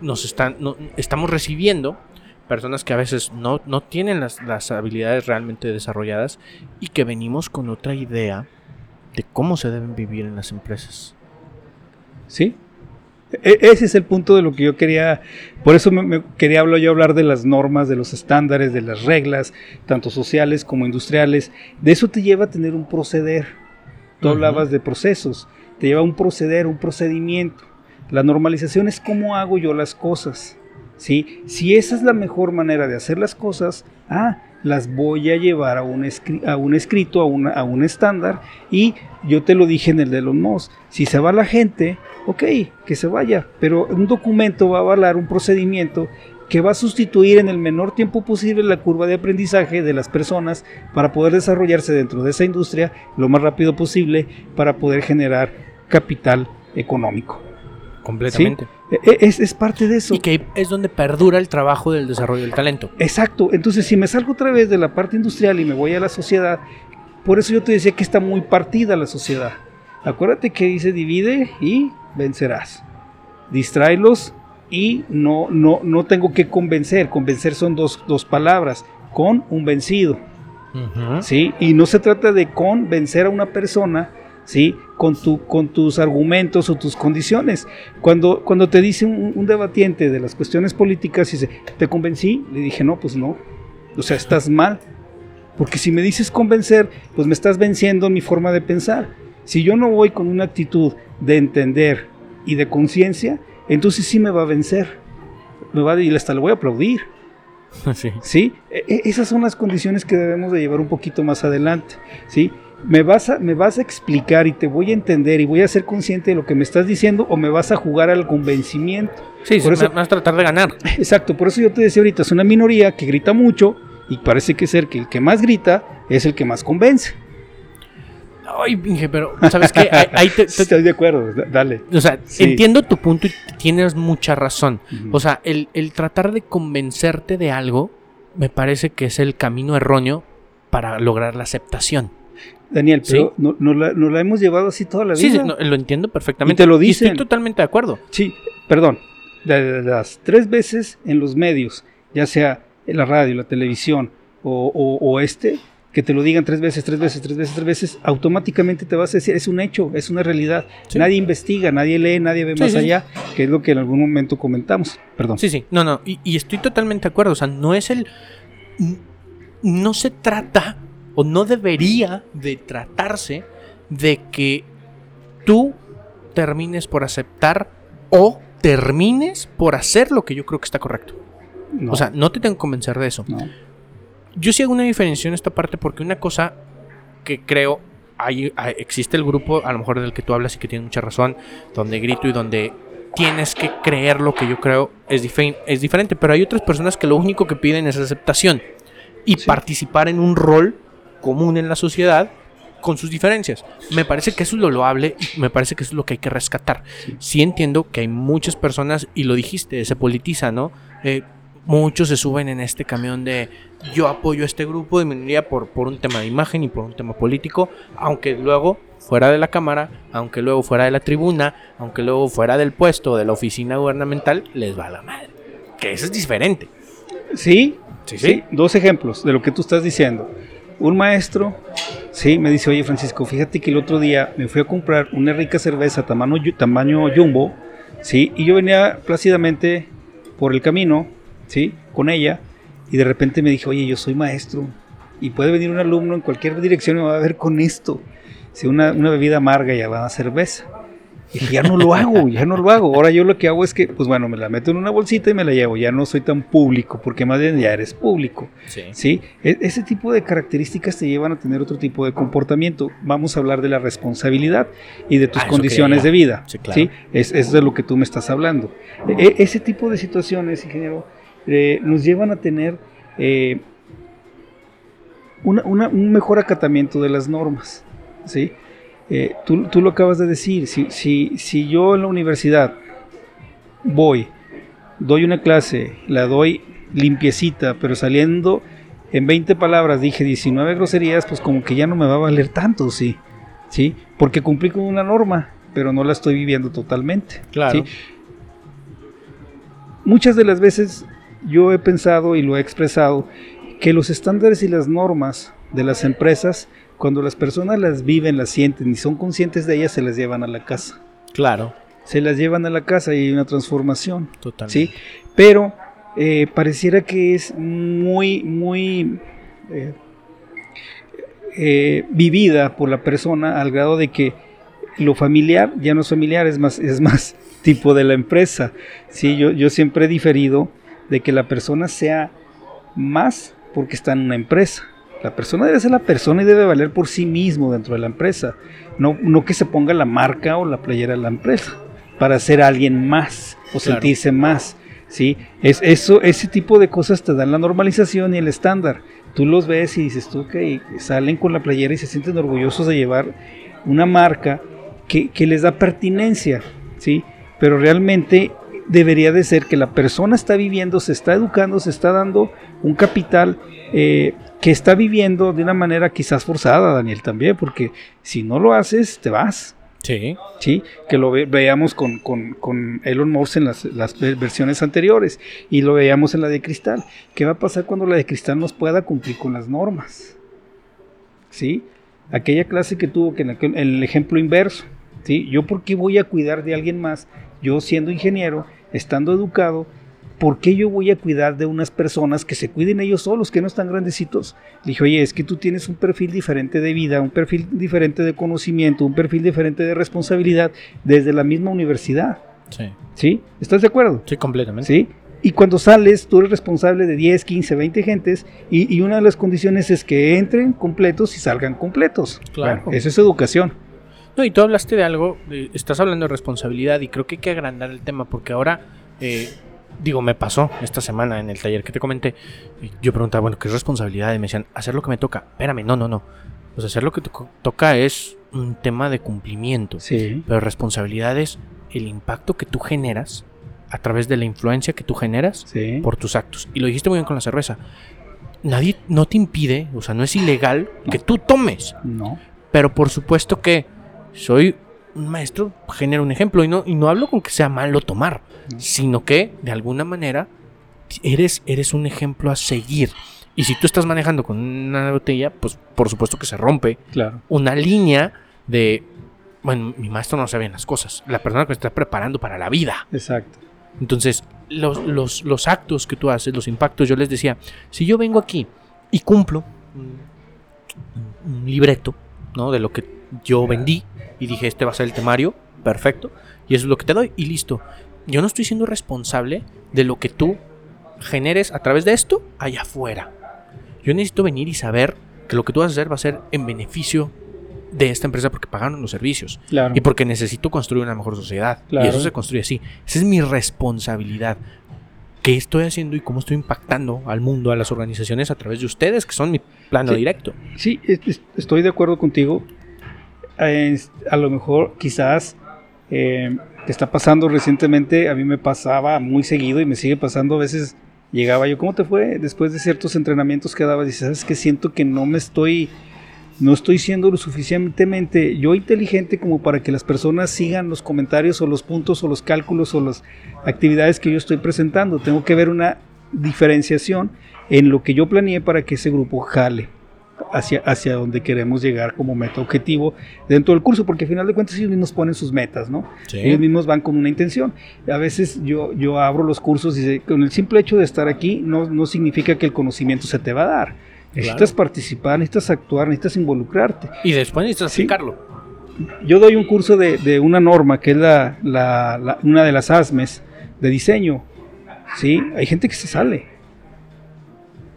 nos están, estamos recibiendo personas que a veces no, no tienen las, las habilidades realmente desarrolladas y que venimos con otra idea de cómo se deben vivir en las empresas.
Sí, e, ese es el punto de lo que yo quería, por eso me, quería hablar yo hablar de las normas, de los estándares, de las reglas, tanto sociales como industriales. De eso te lleva a tener un proceder. Tú hablabas de procesos, te lleva a un proceder, un procedimiento. La normalización es cómo hago yo las cosas. ¿sí? Si esa es la mejor manera de hacer las cosas, ah, las voy a llevar a un, a un escrito, a, a un estándar, y yo te lo dije en el de los MOS, si se va la gente, ok, que se vaya, pero un documento va a avalar un procedimiento que va a sustituir en el menor tiempo posible la curva de aprendizaje de las personas para poder desarrollarse dentro de esa industria lo más rápido posible para poder generar capital económico.
Completamente.
E, es, parte de eso.
Y que es donde perdura el trabajo del desarrollo del talento.
Exacto. Entonces, si me salgo otra vez de la parte industrial y me voy a la sociedad, por eso yo te decía que está muy partida la sociedad. Acuérdate que dice divide y vencerás. Distráelos y no, no, no tengo que convencer. Convencer son dos, palabras. Con un vencido. ¿sí? Y no se trata de convencer a una persona ¿sí? con, tu, con tus argumentos o tus condiciones. Cuando, cuando te dice un, debatiente de las cuestiones políticas y dice, ¿te convencí? Le dije, no, pues no. O sea, estás mal. Porque si me dices convencer, pues me estás venciendo mi forma de pensar. Si yo no voy con una actitud de entender y de conciencia, entonces sí me va a vencer. me va a decir, hasta le voy a aplaudir.
Sí.
¿Sí? E- e- esas son las condiciones que debemos de llevar un poquito más adelante. ¿Sí? ¿Me vas, a, ¿Me vas a explicar y te voy a entender y voy a ser consciente de lo que me estás diciendo o me vas a jugar al convencimiento?
Sí,
Por
sí,
eso-
vas a tratar de ganar.
Exacto, por eso yo te decía ahorita, es una minoría que grita mucho y parece que ser que el que más grita es el que más convence.
Ay, Inge, pero ¿sabes qué? Ahí- te- te-
Estoy de acuerdo, da- dale.
o sea,
Sí.
entiendo tu punto y tienes mucha razón. O sea, el, el tratar de convencerte de algo me parece que es el camino erróneo para lograr la aceptación.
Daniel,
Sí.
pero no, no la, no la hemos llevado así toda la vida.
Sí, sí, no, lo entiendo perfectamente.
Y te lo
estoy
dicen.
totalmente de acuerdo.
Sí, perdón. De, las tres veces en los medios, ya sea la radio, la televisión o, o- o este, que te lo digan tres veces, tres veces, tres veces, tres veces, automáticamente te vas a decir, es un hecho, es una realidad.
Sí.
Nadie investiga, nadie lee, nadie ve
Sí,
más
sí,
allá, que es lo que en algún momento comentamos. Perdón.
Sí, sí, no, no, y, y estoy totalmente de acuerdo, o sea, no es el... No se trata, o no debería de tratarse de que tú termines por aceptar o termines por hacer lo que yo creo que está correcto.
No,
O sea, no te tengo que convencer de eso.
no.
Yo sí hago una diferencia en esta parte porque una cosa que creo, hay, hay- existe el grupo, a lo mejor del que tú hablas y que tiene mucha razón, donde grito y donde tienes que creer lo que yo creo es, dife- es diferente, pero hay otras personas que lo único que piden es aceptación y
Sí.
participar en un rol común en la sociedad con sus diferencias. Me parece que eso es lo loable y me parece que eso es lo que hay que rescatar.
Sí.
Entiendo que hay muchas personas, y lo dijiste, se politiza, ¿no? Eh, muchos se suben en este camión de yo apoyo a este grupo de minoría por, por un tema de imagen y por un tema político, aunque luego fuera de la cámara, aunque luego fuera de la tribuna, aunque luego fuera del puesto de la oficina gubernamental, les va la madre. Que eso es diferente.
Sí,
Sí,
sí, dos ejemplos de lo que tú estás diciendo. Un maestro, sí, me dice, oye Francisco, fíjate que el otro día me fui a comprar una rica cerveza tamaño, tamaño jumbo, sí, y yo venía plácidamente por el camino, sí, con ella, y de repente me dijo, oye, yo soy maestro, y puede venir un alumno en cualquier dirección y me va a ver con esto, si una, una bebida amarga y va a cerveza. Y dije, ya no lo hago, ya no lo hago. Ahora yo lo que hago es que, pues bueno, me la meto en una bolsita y me la llevo. Ya no soy tan público, porque más bien ya eres público.
Sí.
¿sí? E- ese tipo de características te llevan a tener otro tipo de comportamiento. Vamos a hablar de la responsabilidad y de tus
Ah,
condiciones de vida.
Sí, claro.
Es, es de lo que tú me estás hablando. E- ese tipo de situaciones, ingeniero, eh, nos llevan a tener eh, una- una- un mejor acatamiento de las normas. ¿sí? Eh, tú, tú lo acabas de decir, si, si, si yo en la universidad voy, doy una clase, la doy limpiecita, pero saliendo en 20 palabras dije 19 groserías, pues como que ya no me va a valer tanto, sí. ¿Sí? Porque cumplí con una norma, pero no la estoy viviendo totalmente.
Claro.
¿sí? Muchas de las veces yo he pensado y lo he expresado que los estándares y las normas de las empresas, cuando las personas las viven, las sienten y son conscientes de ellas, se las llevan a la casa.
Claro.
Se las llevan a la casa y hay una transformación.
Totalmente.
¿sí? Pero eh, pareciera que es muy, muy eh, eh, vivida por la persona al grado de que lo familiar ya no es familiar, es más, es más tipo de la empresa. Sí, yo, yo siempre he diferido de que la persona sea más porque está en una empresa. La persona debe ser la persona y debe valer por sí mismo dentro de la empresa. No, no que se ponga la marca o la playera de la empresa para ser alguien más o
Claro.
sentirse más. ¿sí? Es, eso, ese tipo de cosas te dan la normalización y el estándar. Tú los ves y dices tú que salen con la playera y se sienten orgullosos de llevar una marca que, que les da pertinencia, ¿sí? Pero realmente debería de ser que la persona está viviendo, se está educando, se está dando un capital eh, que está viviendo de una manera quizás forzada, Daniel, también, porque si no lo haces, te vas.
Sí.
¿sí? Que lo ve- veamos con, con- con Elon Musk en las, las ver- versiones anteriores y lo veíamos en la de cristal. ¿Qué va a pasar cuando la de cristal nos pueda cumplir con las normas? ¿Sí? Aquella clase que tuvo que en aquel- el ejemplo inverso, ¿sí? Yo por qué voy a cuidar de alguien más, yo siendo ingeniero, estando educado, ¿por qué yo voy a cuidar de unas personas que se cuiden ellos solos, que no están grandecitos? Le dije, oye, es que tú tienes un perfil diferente de vida, un perfil diferente de conocimiento, un perfil diferente de responsabilidad desde la misma universidad,
Sí.
¿sí? ¿Estás de acuerdo?
Sí, completamente.
¿Sí? Y cuando sales, tú eres responsable de 10, 15, 20 gentes y, y una de las condiciones es que entren completos y salgan completos.
Claro.
Bueno, eso es educación.
No, y tú hablaste de algo, estás hablando de responsabilidad y creo que hay que agrandar el tema porque ahora, eh, digo, me pasó esta semana en el taller que te comenté, y yo preguntaba, bueno, ¿qué es responsabilidad? Y me decían, hacer lo que me toca. Espérame, no, no, no. Pues hacer lo que te co- toca es un tema de cumplimiento,
Sí.
pero responsabilidad es el impacto que tú generas a través de la influencia que tú generas
Sí.
por tus actos. Y lo dijiste muy bien con la cerveza. Nadie no te impide, o sea, no es ilegal que tú tomes.
No.
Pero por supuesto que soy un maestro, genero un ejemplo. Y no, y no hablo con que sea malo tomar,
No.
sino que de alguna manera eres, eres un ejemplo a seguir. Y si tú estás manejando con una botella, pues por supuesto que se rompe
Claro.
una línea de. Bueno, mi maestro no sabe bien las cosas. La persona que está preparando para la vida.
Exacto.
Entonces, los, los- los actos que tú haces, los impactos, yo les decía, si yo vengo aquí y cumplo un, un libreto, ¿no? De lo que yo vendí y dije, este va a ser el temario, perfecto, y eso es lo que te doy y listo. Yo no estoy siendo responsable de lo que tú generes a través de esto allá afuera. Yo necesito venir y saber que lo que tú vas a hacer va a ser en beneficio de esta empresa porque pagaron los servicios.
Claro.
Y porque necesito construir una mejor sociedad.
Claro.
Y eso se construye así. Esa es mi responsabilidad. ¿Qué estoy haciendo y cómo estoy impactando al mundo, a las organizaciones a través de ustedes, que son mi plano
Sí.
directo?
Sí, es- es- estoy de acuerdo contigo. A lo mejor quizás eh, está pasando recientemente, a mí me pasaba muy seguido y me sigue pasando a veces. Llegaba yo, ¿cómo te fue? Después de ciertos entrenamientos que daba, dices, ¿sabes qué? Siento que no me estoy, no estoy siendo lo suficientemente yo inteligente como para que las personas sigan los comentarios o los puntos o los cálculos o las actividades que yo estoy presentando. Tengo que ver una diferenciación en lo que yo planeé para que ese grupo jale hacia, hacia donde queremos llegar como meta objetivo dentro del curso, porque al final de cuentas ellos mismos ponen sus metas, ¿no? Ellos mismos van con una intención. A veces yo, yo abro los cursos y con el simple hecho de estar aquí no, no significa que el conocimiento se te va a dar. Necesitas participar, necesitas actuar, necesitas involucrarte.
Y después necesitas
Sí.
aplicarlo.
Yo doy un curso de, de una norma que es la, la- la- una de las ASMES de diseño. ¿sí? Hay gente que se sale.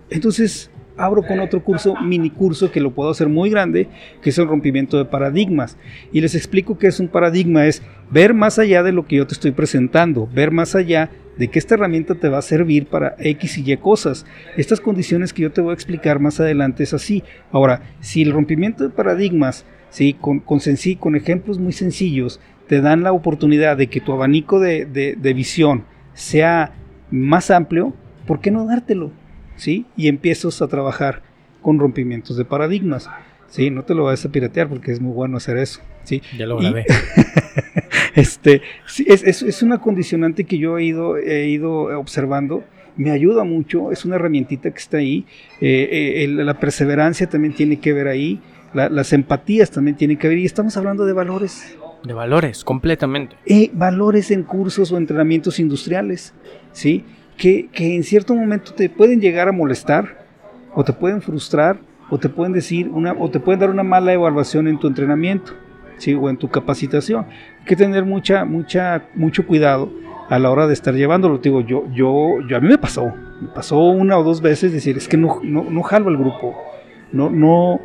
Entonces abro con otro curso, mini curso, que lo puedo hacer muy grande, que es el rompimiento de paradigmas. Y les explico que es un paradigma, es ver más allá de lo que yo te estoy presentando, ver más allá de que esta herramienta te va a servir para X y Y cosas. Estas condiciones que yo te voy a explicar más adelante es así. Ahora, si el rompimiento de paradigmas, ¿sí? con, con, con ejemplos muy sencillos, te dan la oportunidad de que tu abanico de- de visión sea más amplio, ¿por qué no dártelo? ¿Sí? Y empiezas a trabajar con rompimientos de paradigmas. ¿Sí? No te lo vayas a piratear porque es muy bueno hacer eso. ¿sí?
Ya lo
Y-
grabé.
Este, sí, es, es- es una condicionante que yo he ido, he ido observando. Me ayuda mucho, es una herramientita que está ahí. Eh, eh, el- la perseverancia también tiene que ver ahí. la- las empatías también tienen que ver. Y estamos hablando de valores.
De valores, completamente.
Eh, valores en cursos o entrenamientos industriales. ¿sí? Que, que en cierto momento te pueden llegar a molestar, o te pueden frustrar, o te pueden decir una, o te pueden dar una mala evaluación en tu entrenamiento. ¿sí? o en tu capacitación. Hay que tener mucha, mucha, mucho cuidado a la hora de estar llevándolo. Digo, yo, yo, yo a mí me pasó, me pasó una o dos veces decir, es que no, no, no jalo al grupo, no, no,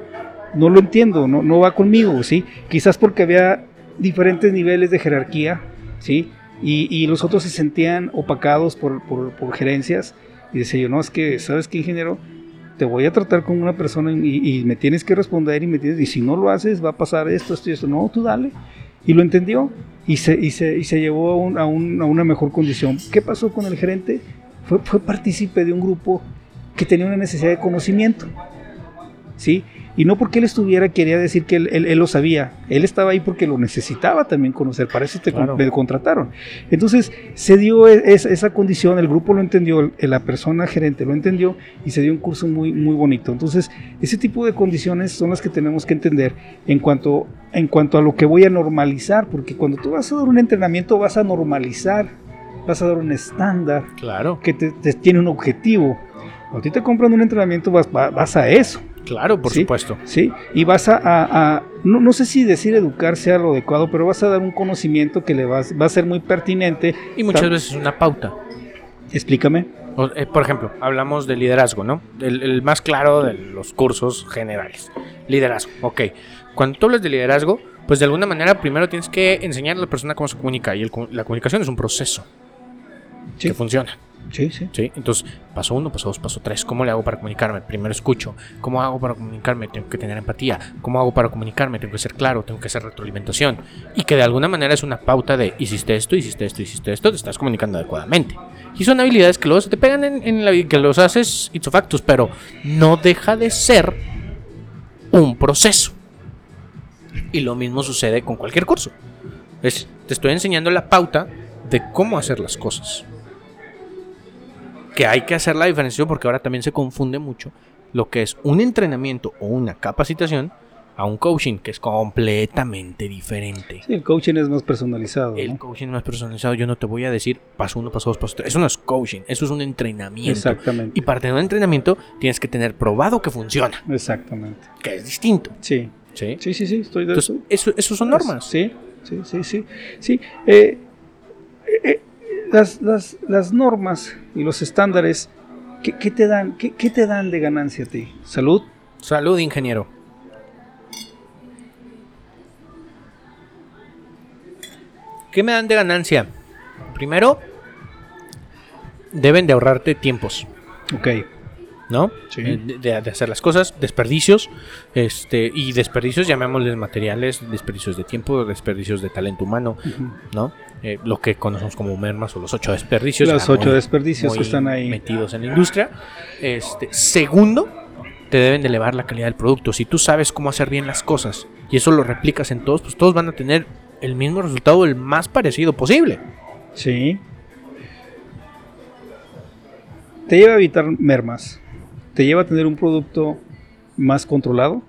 no lo entiendo, no, no va conmigo, ¿sí? Quizás porque había diferentes niveles de jerarquía, ¿sí? Y, y los otros se sentían opacados por, por, por gerencias y decía yo, no, es que, ¿sabes qué, ingeniero? te voy a tratar con una persona y, y me tienes que responder y me tienes, y si no lo haces va a pasar esto, esto y esto. No, tú dale. Y lo entendió y se, y se, y se llevó a, un- a un- a una mejor condición. ¿Qué pasó con el gerente? Fue, fue partícipe de un grupo que tenía una necesidad de conocimiento. ¿Sí? Y no porque él estuviera quería decir que él, él- él lo sabía. Él estaba ahí porque lo necesitaba también conocer. Para eso te con-
Claro.
me contrataron. Entonces se dio es- esa condición, el grupo lo entendió, la persona gerente lo entendió y se dio un curso muy, muy bonito. Entonces ese tipo de condiciones son las que tenemos que entender en cuanto, en cuanto a lo que voy a normalizar, porque cuando tú vas a dar un entrenamiento vas a normalizar, vas a dar un estándar
Claro,
que te, te tiene un objetivo. Cuando a ti te compran un entrenamiento vas, va- vas a eso.
Claro, por
Sí.
supuesto.
¿sí? Y vas a, a- a- no, no sé si decir educar sea lo adecuado, pero vas a dar un conocimiento que le vas, va a ser muy pertinente.
Y muchas
Tam-
veces una pauta.
Explícame.
O, eh, por ejemplo, hablamos de liderazgo, ¿no? El, el más claro de los cursos generales. Liderazgo, ok. Cuando tú hablas de liderazgo, pues de alguna manera primero tienes que enseñar a la persona cómo se comunica. Y el la comunicación es un proceso
Sí.
que funciona.
Sí, sí.
¿sí? Entonces, paso uno, paso dos, paso tres. ¿Cómo le hago para comunicarme? Primero escucho. ¿Cómo hago para comunicarme? Tengo que tener empatía. ¿Cómo hago para comunicarme? Tengo que ser claro, tengo que hacer retroalimentación. Y que de alguna manera es una pauta de hiciste esto, hiciste esto, hiciste esto, te estás comunicando adecuadamente. Y son habilidades que luego se te pegan en, en la vida, que los haces ipso factus, pero no deja de ser un proceso. Y lo mismo sucede con cualquier curso. Te estoy enseñando la pauta de cómo hacer las cosas que hay que hacer la diferenciación porque ahora también se confunde mucho lo que es un entrenamiento o una capacitación a un coaching que es completamente diferente.
Sí, el coaching es más personalizado.
El
¿no?
coaching más personalizado, yo no te voy a decir paso uno, paso dos, paso tres. Eso no es coaching, eso es un entrenamiento.
Exactamente.
Y para tener un entrenamiento tienes que tener probado que funciona,
Exactamente.
que es distinto.
Sí.
¿sí?
Sí, sí, sí, estoy de
Entonces,
estoy-
eso, eso son normas.
Sí, sí, sí, sí. sí. eh, eh, eh, las, las, las normas y los estándares, ¿qué, qué te dan, qué, qué te dan de ganancia a ti? ¿Salud?
Salud, ingeniero. ¿Qué me dan de ganancia? Primero, deben de ahorrarte tiempos,
Ok.
¿No?
Sí.
Eh, De, hacer las cosas, desperdicios, este, y desperdicios, llamémosles materiales, desperdicios de tiempo, desperdicios de talento humano. ¿no? Eh, lo que conocemos como mermas o los ocho desperdicios.
Los ocho
muy-
desperdicios que están ahí.
Metidos en la industria. Este, segundo, te deben de elevar la calidad del producto. Si tú sabes cómo hacer bien las cosas y eso lo replicas en todos, pues todos van a tener el mismo resultado, el más parecido posible.
Sí. Te lleva a evitar mermas. Te lleva a tener un producto más controlado.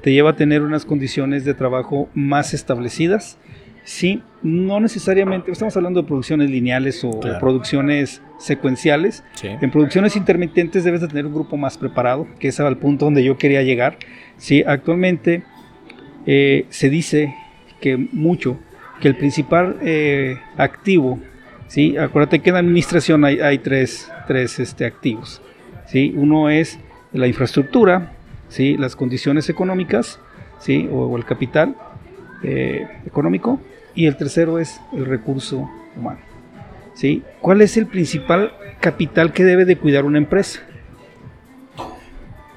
Te lleva a tener unas condiciones de trabajo más establecidas. Sí, no necesariamente, estamos hablando de producciones lineales o
Claro.
producciones secuenciales.
Sí.
En producciones intermitentes debes de tener un grupo más preparado, que es al punto donde yo quería llegar. Sí, actualmente eh, se dice que mucho, que el principal eh, activo, ¿sí? acuérdate que en administración hay, hay tres, tres este, activos. ¿Sí? Uno es la infraestructura, ¿sí? las condiciones económicas ¿sí? o, o el capital eh, económico, y el tercero es el recurso humano. ¿sí? ¿Cuál es el principal capital que debe de cuidar una empresa?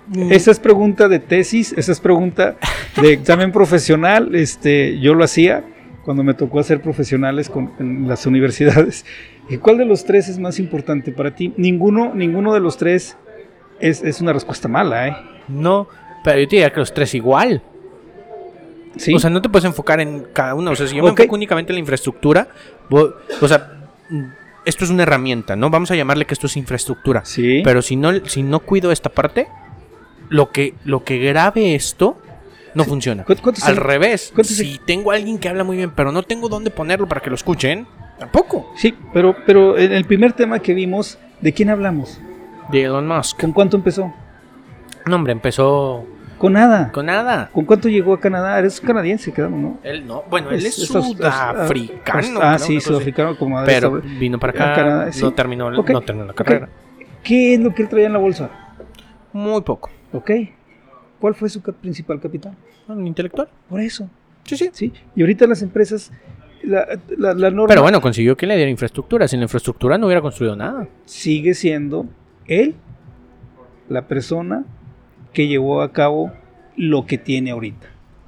Mm,
Esa es pregunta de tesis, esa es pregunta de examen profesional. Este, yo lo hacía cuando me tocó hacer profesionales con, en las universidades. ¿Y cuál de los tres es más importante para ti? Ninguno, ninguno de los tres es, es una respuesta mala, ¿eh?
No, pero yo te diría que los tres igual.
Sí.
O sea, no te puedes enfocar en cada uno. O sea, si yo me enfoco únicamente en la infraestructura, o sea, mm, esto es una herramienta, ¿no? Vamos a llamarle que esto es infraestructura.
sí.
Pero si no, si no cuido esta parte, lo que, lo que grabe esto no funciona.
¿Cuánto- cuánto es
Al revés, si tengo a alguien que habla muy bien, pero no tengo dónde ponerlo para que lo escuchen, tampoco.
Sí, pero, pero en el primer tema que vimos, ¿de quién hablamos?
De Elon Musk.
¿Con cuánto empezó?
No, hombre, empezó
Con nada.
con nada.
¿Con cuánto llegó a Canadá? Eres canadiense, quedamos, ¿no?
Él no, bueno, él es,
Es-
sudafricano.
Ah, sí, sudafricano como
Pero vino para acá,
Canadá, sí.
no, terminó, no terminó la carrera.
¿Qué es lo que él traía en la bolsa?
Muy poco.
¿Ok? ¿Cuál fue su principal capital?
Un intelectual.
Por eso.
Sí, sí.
¿sí? Y ahorita las empresas, la, la- la norma
Pero bueno, consiguió que le diera infraestructura. Sin la infraestructura no hubiera construido nada.
sigue siendo él la persona que llevó a cabo lo que tiene ahorita.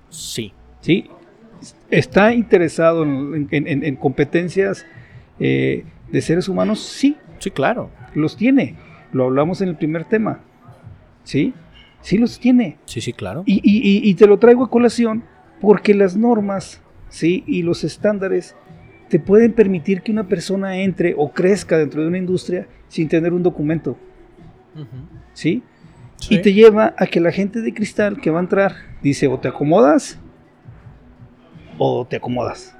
Sí.
¿sí? ¿Está interesado en, en- en- en competencias eh, de seres humanos? Sí,
Sí, claro.
los tiene. Lo hablamos en el primer tema. ¿Sí? Sí los tiene.
Sí, sí, claro.
Y- y te lo traigo a colación porque las normas ¿sí? y los estándares te pueden permitir que una persona entre o crezca dentro de una industria sin tener un documento.
Ujú.
¿sí?
Sí.
Y te lleva a que la gente de cristal que va a entrar dice o te acomodas o te acomodas.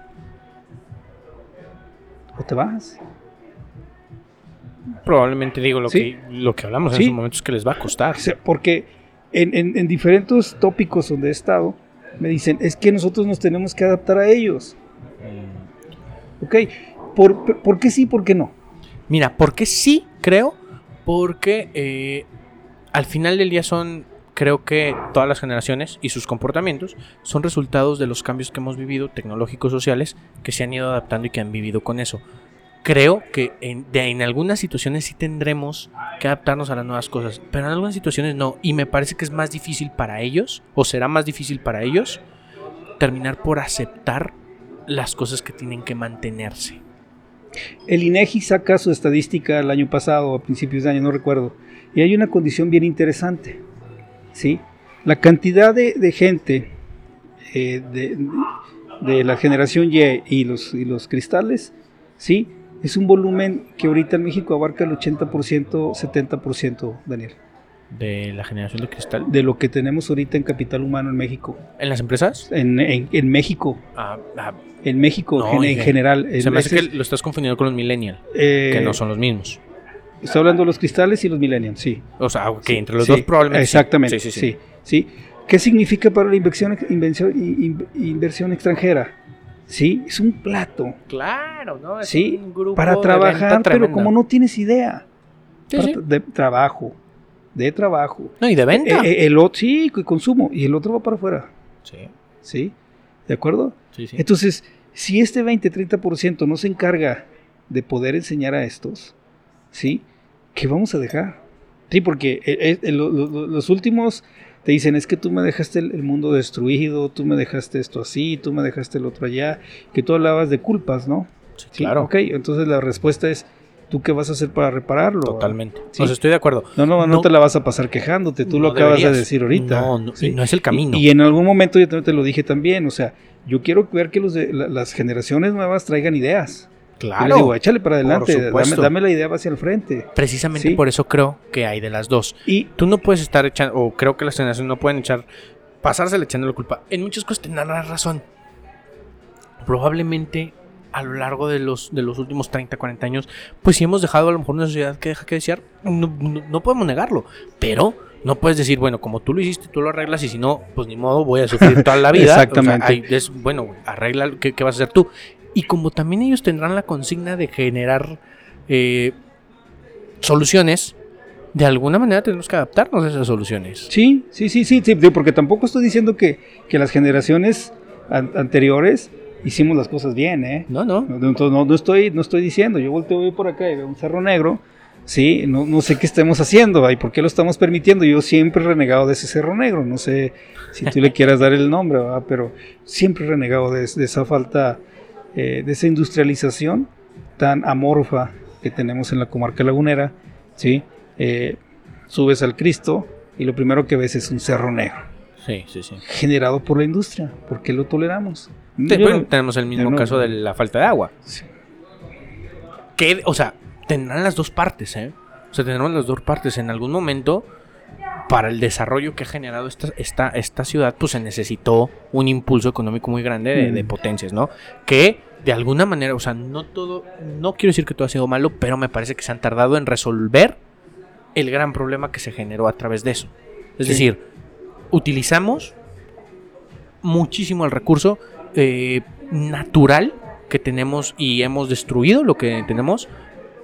O te vas.
Probablemente digo lo,
Sí.
que, lo que hablamos en
Sí.
esos momentos que les va a costar.
Porque en, en- en diferentes tópicos donde he estado, me dicen, es que nosotros nos tenemos que adaptar a ellos.
Mm,
¿Ok? ¿Por, por qué sí, por qué no?
Mira, ¿por qué sí creo? Porque eh, al final del día son, creo que todas las generaciones y sus comportamientos son resultados de los cambios que hemos vivido, tecnológicos, sociales, que se han ido adaptando y que han vivido con eso. Creo que en, en algunas situaciones sí tendremos que adaptarnos a las nuevas cosas, pero en algunas situaciones no. Y me parece que es más difícil para ellos, o será más difícil para ellos, terminar por aceptar las cosas que tienen que mantenerse.
El INEGI saca su estadística el año pasado, a principios de año, no recuerdo, y hay una condición bien interesante. ¿sí? La cantidad de, gente eh, de, de la generación Y y los, y los cristales, ¿sí? es un volumen que ahorita en México abarca el 80%, 70%, Daniel,
De la generación de cristal.
de lo que tenemos ahorita en capital humano en México.
¿En las empresas?
En, en- en México,
Ah, ah,
en México
No,
en general.
se me hace que lo estás confundiendo con los millennials,
eh,
que no son los mismos.
Estoy hablando de los cristales y los millennials, sí.
O sea, que entre los
sí,
dos probablemente.
Exactamente,
Sí, sí,
sí, sí. ¿Qué significa para la inversión, invención- in- inversión extranjera? Sí, es un plato
Claro, ¿no? Es
Sí,
un grupo
para trabajar, pero como no tienes idea,
Sí,
para de trabajo, de trabajo.
No, y de venta.
Eh, eh, el otro, sí, y consumo, y el otro va para afuera,
sí,
¿sí? ¿De acuerdo?
sí, sí.
Entonces, si este 20-30% no se encarga de poder enseñar a estos, ¿sí? ¿Qué vamos a dejar? Sí, porque eh, eh, lo- lo- lo- los últimos te dicen, es que tú me dejaste el, el mundo destruido, tú me dejaste esto así, tú me dejaste el otro allá, que tú hablabas de culpas, ¿no?
Sí,
Sí,
claro.
Ok, entonces la respuesta es, ¿tú qué vas a hacer para repararlo?
Totalmente.
Sí.
Sea, estoy de acuerdo.
No, no, no,
No-
te la vas a pasar quejándote, tú lo acabas de decir ahorita.
No, no,
Sí.
no es el camino.
Y, y en algún momento yo también te lo dije también, o sea, yo quiero ver que los de, la- las generaciones nuevas traigan ideas. Yo
claro.
les digo, échale para adelante, dame, la idea hacia el frente.
Precisamente
Sí.
por eso creo que hay de las dos.
Y
Tú no puedes estar echando, o creo que las generaciones no pueden echar, pasársele echando la culpa. En muchas cosas tendrán la razón. Probablemente a lo largo de los, de los últimos 30, 40 años, pues sí hemos dejado a lo mejor una sociedad que deja que desear. No, no- no podemos negarlo. Pero no puedes decir, bueno, como tú lo hiciste, tú lo arreglas y si no, pues ni modo, voy a sufrir toda la vida.
Exactamente.
O sea, hay- es, bueno, arregla, ¿qué, qué vas a hacer tú? Y como también ellos tendrán la consigna de generar eh, soluciones, de alguna manera tenemos que adaptarnos a esas soluciones.
sí, sí, sí, sí, sí, porque tampoco estoy diciendo que, que las generaciones an- anteriores hicimos las cosas bien, ¿eh?
No, no.
No, no, no- no estoy, no estoy diciendo, yo volteo voy por acá y veo un cerro negro, sí, no, no sé qué estemos haciendo y por qué lo estamos permitiendo. Yo siempre he renegado de ese cerro negro, no sé si tú le quieras dar el nombre, ¿verdad? pero siempre he renegado de, de esa falta, eh, de esa industrialización tan amorfa que tenemos en la comarca lagunera, sí. Eh, subes al Cristo y lo primero que ves es un cerro negro
Sí, sí, sí.
generado por la industria. ¿Por qué lo toleramos?
Te- bueno, tenemos el mismo
no-
caso de la falta de agua.
Sí.
Que, o sea, tendrán las dos partes, ¿eh? O sea, tendrán las dos partes. En algún momento, para el desarrollo que ha generado esta, esta, esta ciudad, pues se necesitó un impulso económico muy grande de, de
Mm.
potencias, ¿no? Que de alguna manera, o sea, no todo, no quiero decir que todo ha sido malo, pero me parece que se han tardado en resolver el gran problema que se generó a través de eso. Es
Sí.
decir, utilizamos muchísimo el recurso eh, natural que tenemos y hemos destruido lo que tenemos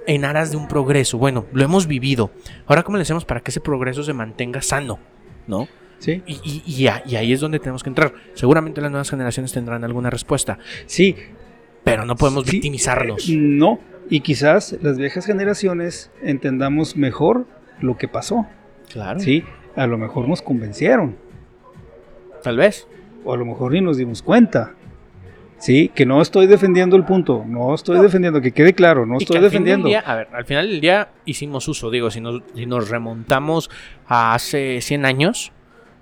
en aras de un progreso. Bueno, lo hemos vivido. Ahora, ¿cómo le hacemos para que ese progreso se mantenga sano? ¿No?
Sí,
Y, y- y a- y ahí es donde tenemos que entrar. Seguramente las nuevas generaciones tendrán alguna respuesta,
sí,
pero no podemos
Sí,
victimizarnos.
eh, No, y quizás las viejas generaciones entendamos mejor lo que pasó.
Claro.
Sí, a lo mejor nos convencieron,
Tal vez.
o a lo mejor ni nos dimos cuenta. Sí, que no estoy defendiendo el punto, no estoy
No.
defendiendo, que quede claro, no
Y
estoy defendiendo.
día- a ver, al final del día hicimos uso, digo, si nos, si nos remontamos a hace 100 años,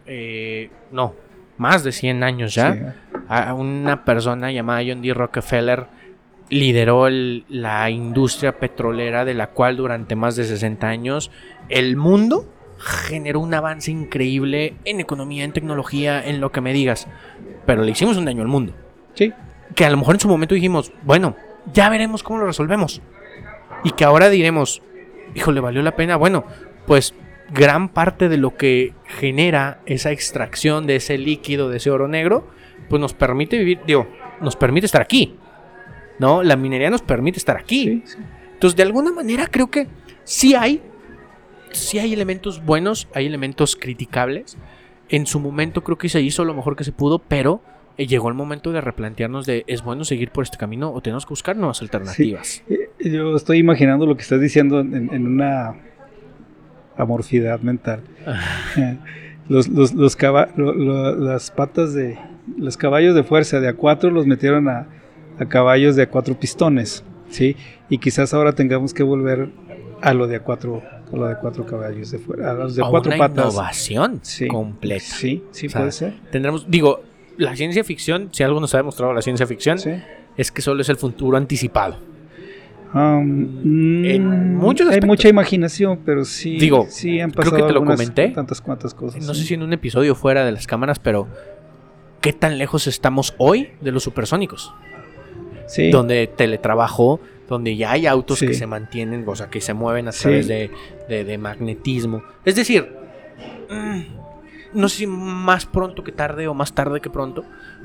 eh, no, más de 100 años ya,
Sí,
a una persona llamada John D. Rockefeller lideró el- la industria petrolera de la cual durante más de 60 años el mundo generó un avance increíble en economía, en tecnología, en lo que me digas, pero le hicimos un daño al mundo
sí,
que a lo mejor en su momento dijimos, bueno, ya veremos cómo lo resolvemos. Y que ahora diremos, híjole, valió la pena. Bueno, pues gran parte de lo que genera esa extracción de ese líquido, de ese oro negro, pues nos permite vivir, digo, nos permite estar aquí. ¿No? La minería nos permite estar aquí.
sí, sí.
Entonces, de alguna manera creo que sí hay, sí hay elementos buenos, hay elementos criticables. En su momento creo que se hizo lo mejor que se pudo, pero llegó el momento de replantearnos de es bueno seguir por este camino o tenemos que buscar nuevas alternativas.
Eh, yo estoy imaginando lo que estás diciendo en, una amorfidad mental. los, los, las patas de los caballos de fuerza de A4 los metieron a, a caballos de A4 pistones, ¿sí? Y quizás ahora tengamos que volver a lo de a cuatro, a lo de cuatro caballos de fuera, a los de cuatro
una
patas.
innovación completa.
Sí, sí puede ser.
Tendremos, digo, la ciencia ficción, si algo nos ha demostrado la ciencia ficción, es que solo es el futuro anticipado.
Um, en muchos Hay mucha imaginación, pero sí,
digo,
sí
han pasado creo que te lo comenté.
tantas cuantas cosas.
No sé si en un episodio fuera de las cámaras, pero ¿qué tan lejos estamos hoy de los supersónicos? Sí. Donde teletrabajo, donde ya hay autos que se mantienen, o sea, que se mueven a través de, magnetismo. Es decir, mm, no sé si más pronto que tarde o más tarde que pronto,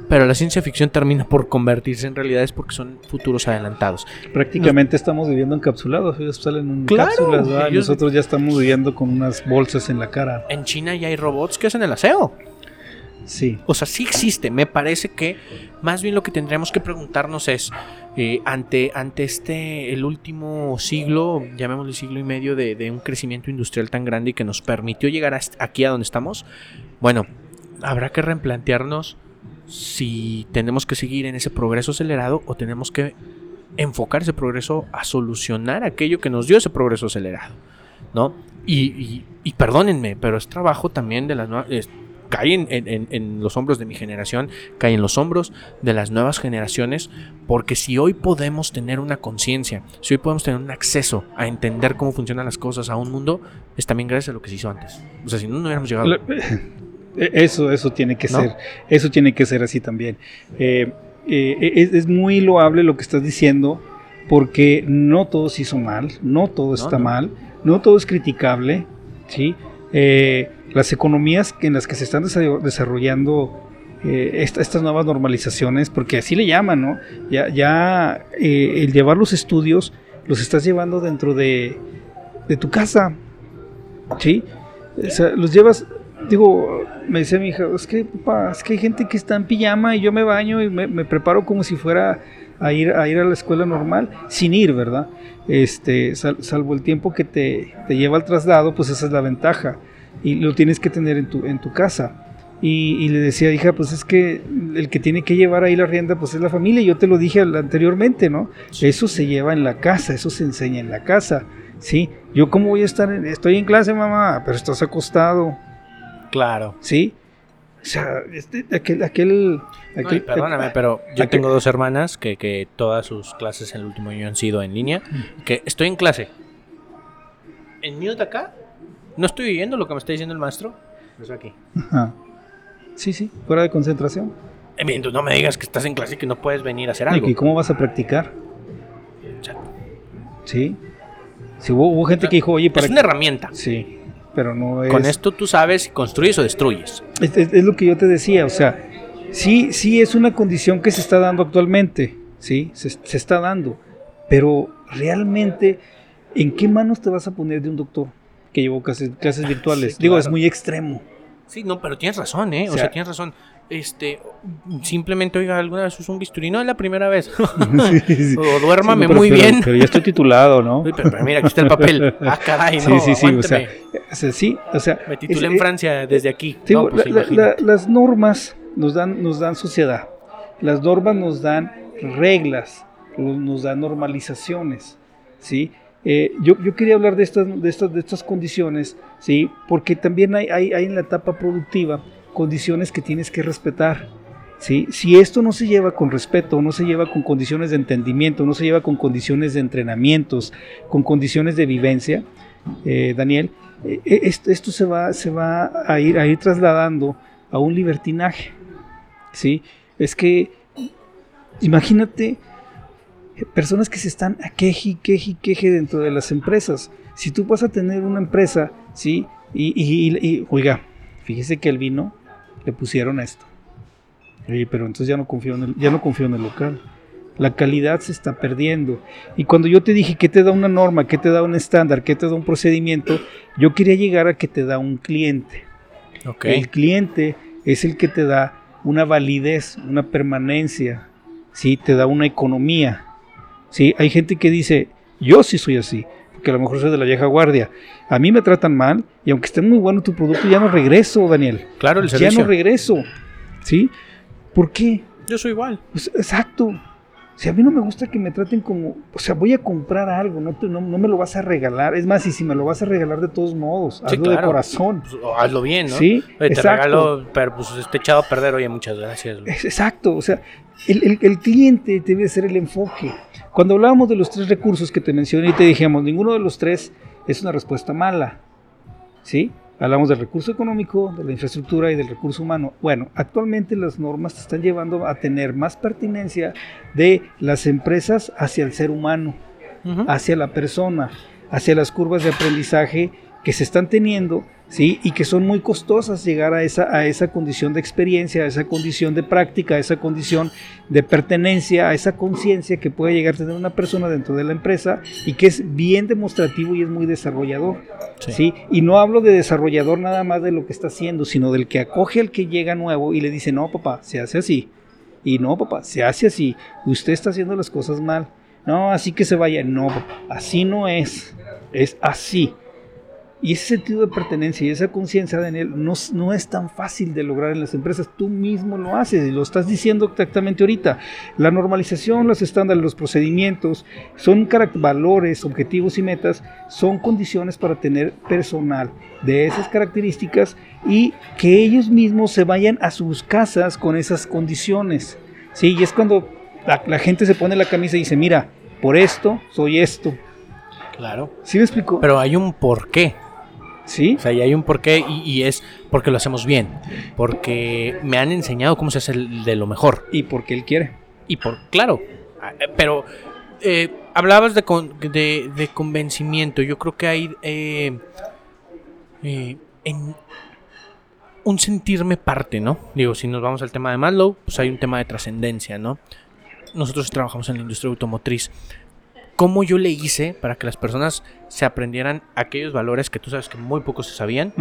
pero la ciencia ficción termina por convertirse en realidades porque son futuros adelantados.
Prácticamente estamos viviendo encapsulados, ellos salen en cápsulas, nosotros ya estamos viviendo con unas bolsas en la cara.
En China ya hay robots que hacen el aseo.
Sí.
O sea, sí existe. Me parece que más bien lo que tendríamos que preguntarnos es, eh, ante, ante este, el último siglo, llamémosle siglo y medio de, un crecimiento industrial tan grande y que nos permitió llegar aquí a donde estamos, bueno, habrá que replantearnos si tenemos que seguir en ese progreso acelerado o tenemos que enfocar ese progreso a solucionar aquello que nos dio ese progreso acelerado, ¿no? Y, y, perdónenme, pero es trabajo también de las nuevas cae en, los hombros de mi generación, cae en los hombros de las nuevas generaciones, porque si hoy podemos tener una conciencia, si hoy podemos tener un acceso a entender cómo funcionan las cosas a un mundo, es también gracias a lo que se hizo antes. O sea, si no, no hubiéramos llegado.
Eso, eso tiene que ser, eso tiene que ser así también. Eh, eh, es, muy loable lo que estás diciendo, porque no todo se hizo mal, no todo está mal, no todo es criticable, ¿sí? Eh, las economías en las que se están desarrollando eh, estas nuevas normalizaciones, porque así le llaman, ¿no? Ya, ya eh, el llevar los estudios los estás llevando dentro de, de tu casa, ¿sí? O sea, los llevas, digo, me decía mi hija, es que, papá, es que hay gente que está en pijama y yo me baño y me, preparo como si fuera a ir, a ir a la escuela normal, sin ir, ¿verdad? Este, salvo el tiempo que te, te lleva al traslado, pues esa es la ventaja y lo tienes que tener en tu, en tu casa. Y, le decía, hija, pues es que el que tiene que llevar ahí la rienda, pues es la familia. Yo te lo dije anteriormente, ¿no? Eso se lleva en la casa, eso se enseña en la casa, ¿sí? Yo cómo voy a estar, estoy en clase, mamá, pero estás acostado.
Claro.
¿Sí? O sea, este, aquel... aquel,
perdóname, pero yo tengo dos hermanas que, que, todas sus clases en el último año han sido en línea. Que estoy en clase. En mute acá ¿No estoy oyendo lo que me está diciendo el maestro? Eso aquí.
Sí, sí, fuera de concentración.
Eh, no me digas que estás en clase y que no puedes venir a hacer algo.
¿Y cómo vas a practicar? Sí. Si hubo, gente que dijo, oye,
para. Es una herramienta.
Sí, pero no es.
Con esto tú sabes si construyes o destruyes.
Es, lo que yo te decía, o sea, sí, sí es una condición que se está dando actualmente, sí, se, se está dando, pero realmente, ¿en qué manos te vas a poner de un doctor? Que llevó clases, clases virtuales. Digo, es muy extremo.
Sí, no, pero tienes razón, ¿eh? O, sea, tienes razón. Este, simplemente, oiga, ¿alguna vez usó un bisturí? No, es la primera vez. o duérmame muy bien.
Pero ya estoy titulado, ¿no?
pero, mira, aquí está el papel. Ah, caray, no,
Sí, sí, sí, o sea, sí, o sea...
Me titulé en Francia desde aquí.
Pues las normas nos dan, nos dan sociedad. Las normas nos dan reglas, nos dan normalizaciones, ¿sí? Eh, yo, quería hablar de estas, de estas, de estas condiciones, ¿sí? porque también hay, hay, en la etapa productiva condiciones que tienes que respetar. ¿sí? Si esto no se lleva con respeto, no se lleva con condiciones de entendimiento, no se lleva con condiciones de entrenamientos, con condiciones de vivencia, eh, Daniel, eh, esto, esto, se, va, se va a, ir, a ir trasladando a un libertinaje. ¿sí? Es que, imagínate personas que se están a queje, queje, queje dentro de las empresas. Si tú vas a tener una empresa, ¿sí? Y, y, oiga, fíjese que el vino le pusieron esto. Oye, pero entonces ya no confío en el, ya no confío en el local. La calidad se está perdiendo. Y cuando yo te dije que te da una norma, que te da un estándar, que te da un procedimiento, yo quería llegar a que te da un cliente. El cliente es el que te da una validez, una permanencia, ¿sí? te da una economía. ¿Sí? Hay gente que dice, yo sí soy así, porque a lo mejor soy de la vieja guardia. A mí me tratan mal y aunque esté muy bueno tu producto, ya no regreso, Daniel.
Claro, el
servicio. Ya no regreso. ¿Sí? ¿Por qué?
Yo soy igual.
Pues, exacto. Si a mí no me gusta que me traten como, o sea, voy a comprar algo, no, no, me lo vas a regalar. Es más, y si me lo vas a regalar de todos modos, hazlo de corazón.
Pues, hazlo bien, ¿no?
Sí,
te regalo, pero pues esté echado a perder, oye, muchas gracias.
Exacto, o sea, el, el, cliente debe ser el enfoque. Cuando hablábamos de los tres recursos que te mencioné y te dijimos, ninguno de los tres es una respuesta mala, ¿sí? Hablamos del recurso económico, de la infraestructura y del recurso humano. Bueno, actualmente las normas te están llevando a tener más pertinencia de las empresas hacia el ser humano, hacia la persona, hacia las curvas de aprendizaje que se están teniendo ¿sí? Y que son muy costosas llegar a esa, a esa condición de experiencia, a esa condición de práctica, a esa condición de pertenencia, a esa conciencia que puede llegar a tener una persona dentro de la empresa y que es bien demostrativo y es muy desarrollador, sí. Y no hablo de desarrollador nada más de lo que está haciendo, sino del que acoge al que llega nuevo y le dice, no, papá, se hace así. Y no, papá, se hace así. Usted está haciendo las cosas mal. No, así que se vaya. No, papá, así no es. Es así. Y ese sentido de pertenencia y esa conciencia, Daniel, no, no es tan fácil de lograr en las empresas. Tú mismo lo haces y lo estás diciendo exactamente ahorita. La normalización, los estándares, los procedimientos, son valores, objetivos y metas, son condiciones para tener personal de esas características y que ellos mismos se vayan a sus casas con esas condiciones. Sí, y es cuando la, la gente se pone la camisa y dice, mira, por esto soy esto.
Claro.
¿Sí me explico?
Pero hay un porqué.
¿Sí?
O sea, y hay un porqué y, es porque lo hacemos bien. Porque me han enseñado cómo se hace de lo mejor.
Y porque él quiere.
Y por, claro. Ah, eh, pero eh, hablabas de, de, convencimiento. Yo creo que hay eh, en un sentirme parte, ¿no? Digo, si nos vamos al tema de Maslow, pues hay un tema de trascendencia, ¿no? Nosotros trabajamos en la industria automotriz cómo yo le hice para que las personas se aprendieran aquellos valores que tú sabes que muy pocos se sabían.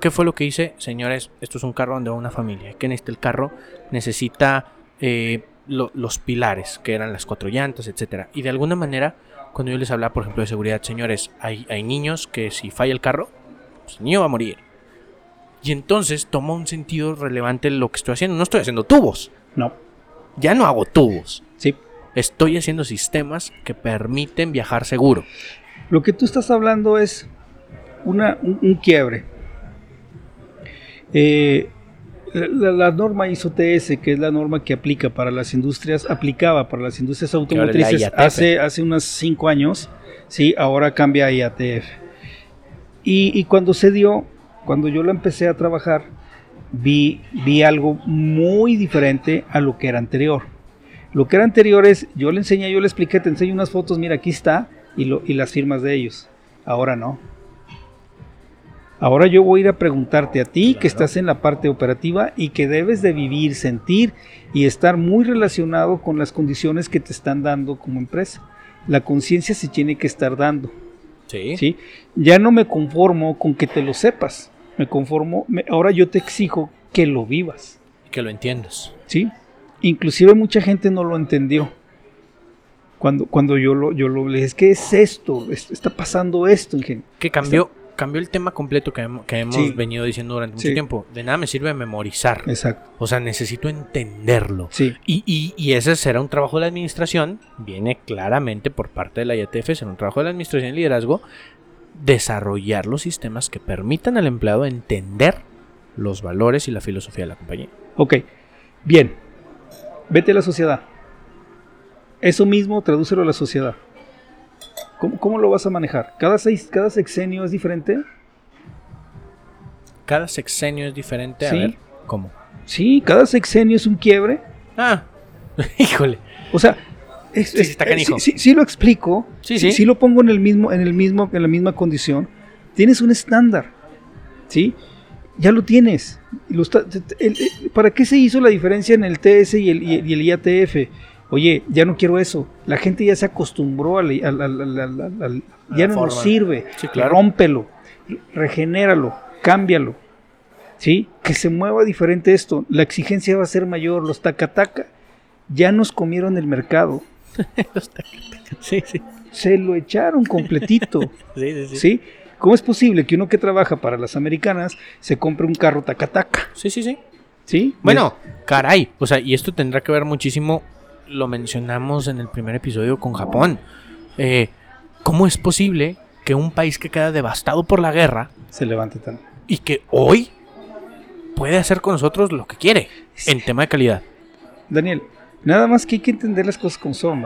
¿Qué fue lo que hice? Señores, esto es un carro donde va una familia. ¿Qué necesita el carro? Necesita eh, los pilares, que eran las cuatro llantas, etcétera. Y de alguna manera, cuando yo les hablaba, por ejemplo, de seguridad, señores, hay, hay niños que si falla el carro, pues el niño va a morir. Y entonces toma un sentido relevante lo que estoy haciendo. No estoy haciendo tubos.
No.
Ya no hago tubos.
Sí.
Estoy haciendo sistemas que permiten viajar seguro.
Lo que tú estás hablando es una, un, quiebre. Eh, la, norma ISO TS, que es la norma que aplica para las industrias, aplicaba para las industrias automotrices hace, hace unos cinco años, sí, ahora cambia a IATF. Y, y, cuando se dio, cuando yo la empecé a trabajar, vi, vi algo muy diferente a lo que era anterior. Lo que era anterior es, yo le enseñé, yo le expliqué, te enseño unas fotos, mira, aquí está, y, lo, y las firmas de ellos. Ahora no. Ahora yo voy a ir a preguntarte a ti que estás en la parte operativa y que debes de vivir, sentir y estar muy relacionado con las condiciones que te están dando como empresa. La conciencia se tiene que estar dando.
Sí.
¿sí? Ya no me conformo con que te lo sepas. Me conformo, ahora yo te exijo que lo vivas.
Que lo entiendas.
Sí. Inclusive mucha gente no lo entendió. Cuando, cuando yo lo, yo lo le dije, es que es esto, está pasando esto, ingenio.
Que cambió, cambió el tema completo que, hemos venido diciendo durante mucho tiempo. De nada me sirve memorizar.
Exacto.
O sea, necesito entenderlo.
Sí.
Y, y, ese será un trabajo de la administración, viene claramente por parte de la IATF, será un trabajo de la administración y liderazgo, desarrollar los sistemas que permitan al empleado entender los valores y la filosofía de la compañía.
Ok, bien, Vete a la sociedad. Eso mismo tradúcelo a la sociedad. ¿Cómo, lo vas a manejar? ¿Cada, seis, ¿Cada sexenio es diferente?
Cada sexenio es diferente. A ver, ¿cómo?
Sí, cada sexenio es un quiebre.
Ah, híjole.
O sea, sí, lo explico.
Sí, sí.
Si lo pongo en el mismo, en el mismo, en la misma condición. Tienes un estándar. ¿Sí? Ya lo tienes. ¿Para qué se hizo la diferencia en el TS y el, IATF? Oye, ya no quiero eso. La gente ya se acostumbró al, al- al- al- al- al- ya no nos sirve.
Sí, claro.
Rómpelo, regenéralo, cámbialo. ¿Sí? Que se mueva diferente esto. La exigencia va a ser mayor. Los tacataca ya nos comieron el mercado.
Sí, sí.
Se lo echaron completito.
Sí, sí, sí.
¿Cómo es posible que uno que trabaja para las americanas se compre un carro tacataca?
Sí, sí, sí.
¿Sí?
Bueno, caray. O sea, y esto tendrá que ver muchísimo. Lo mencionamos en el primer episodio con Japón. Eh, ¿Cómo es posible que un país que queda devastado por la guerra
se levante tan.
y que hoy puede hacer con nosotros lo que quiere en tema de calidad?
Daniel, nada más que hay que entender las cosas como son.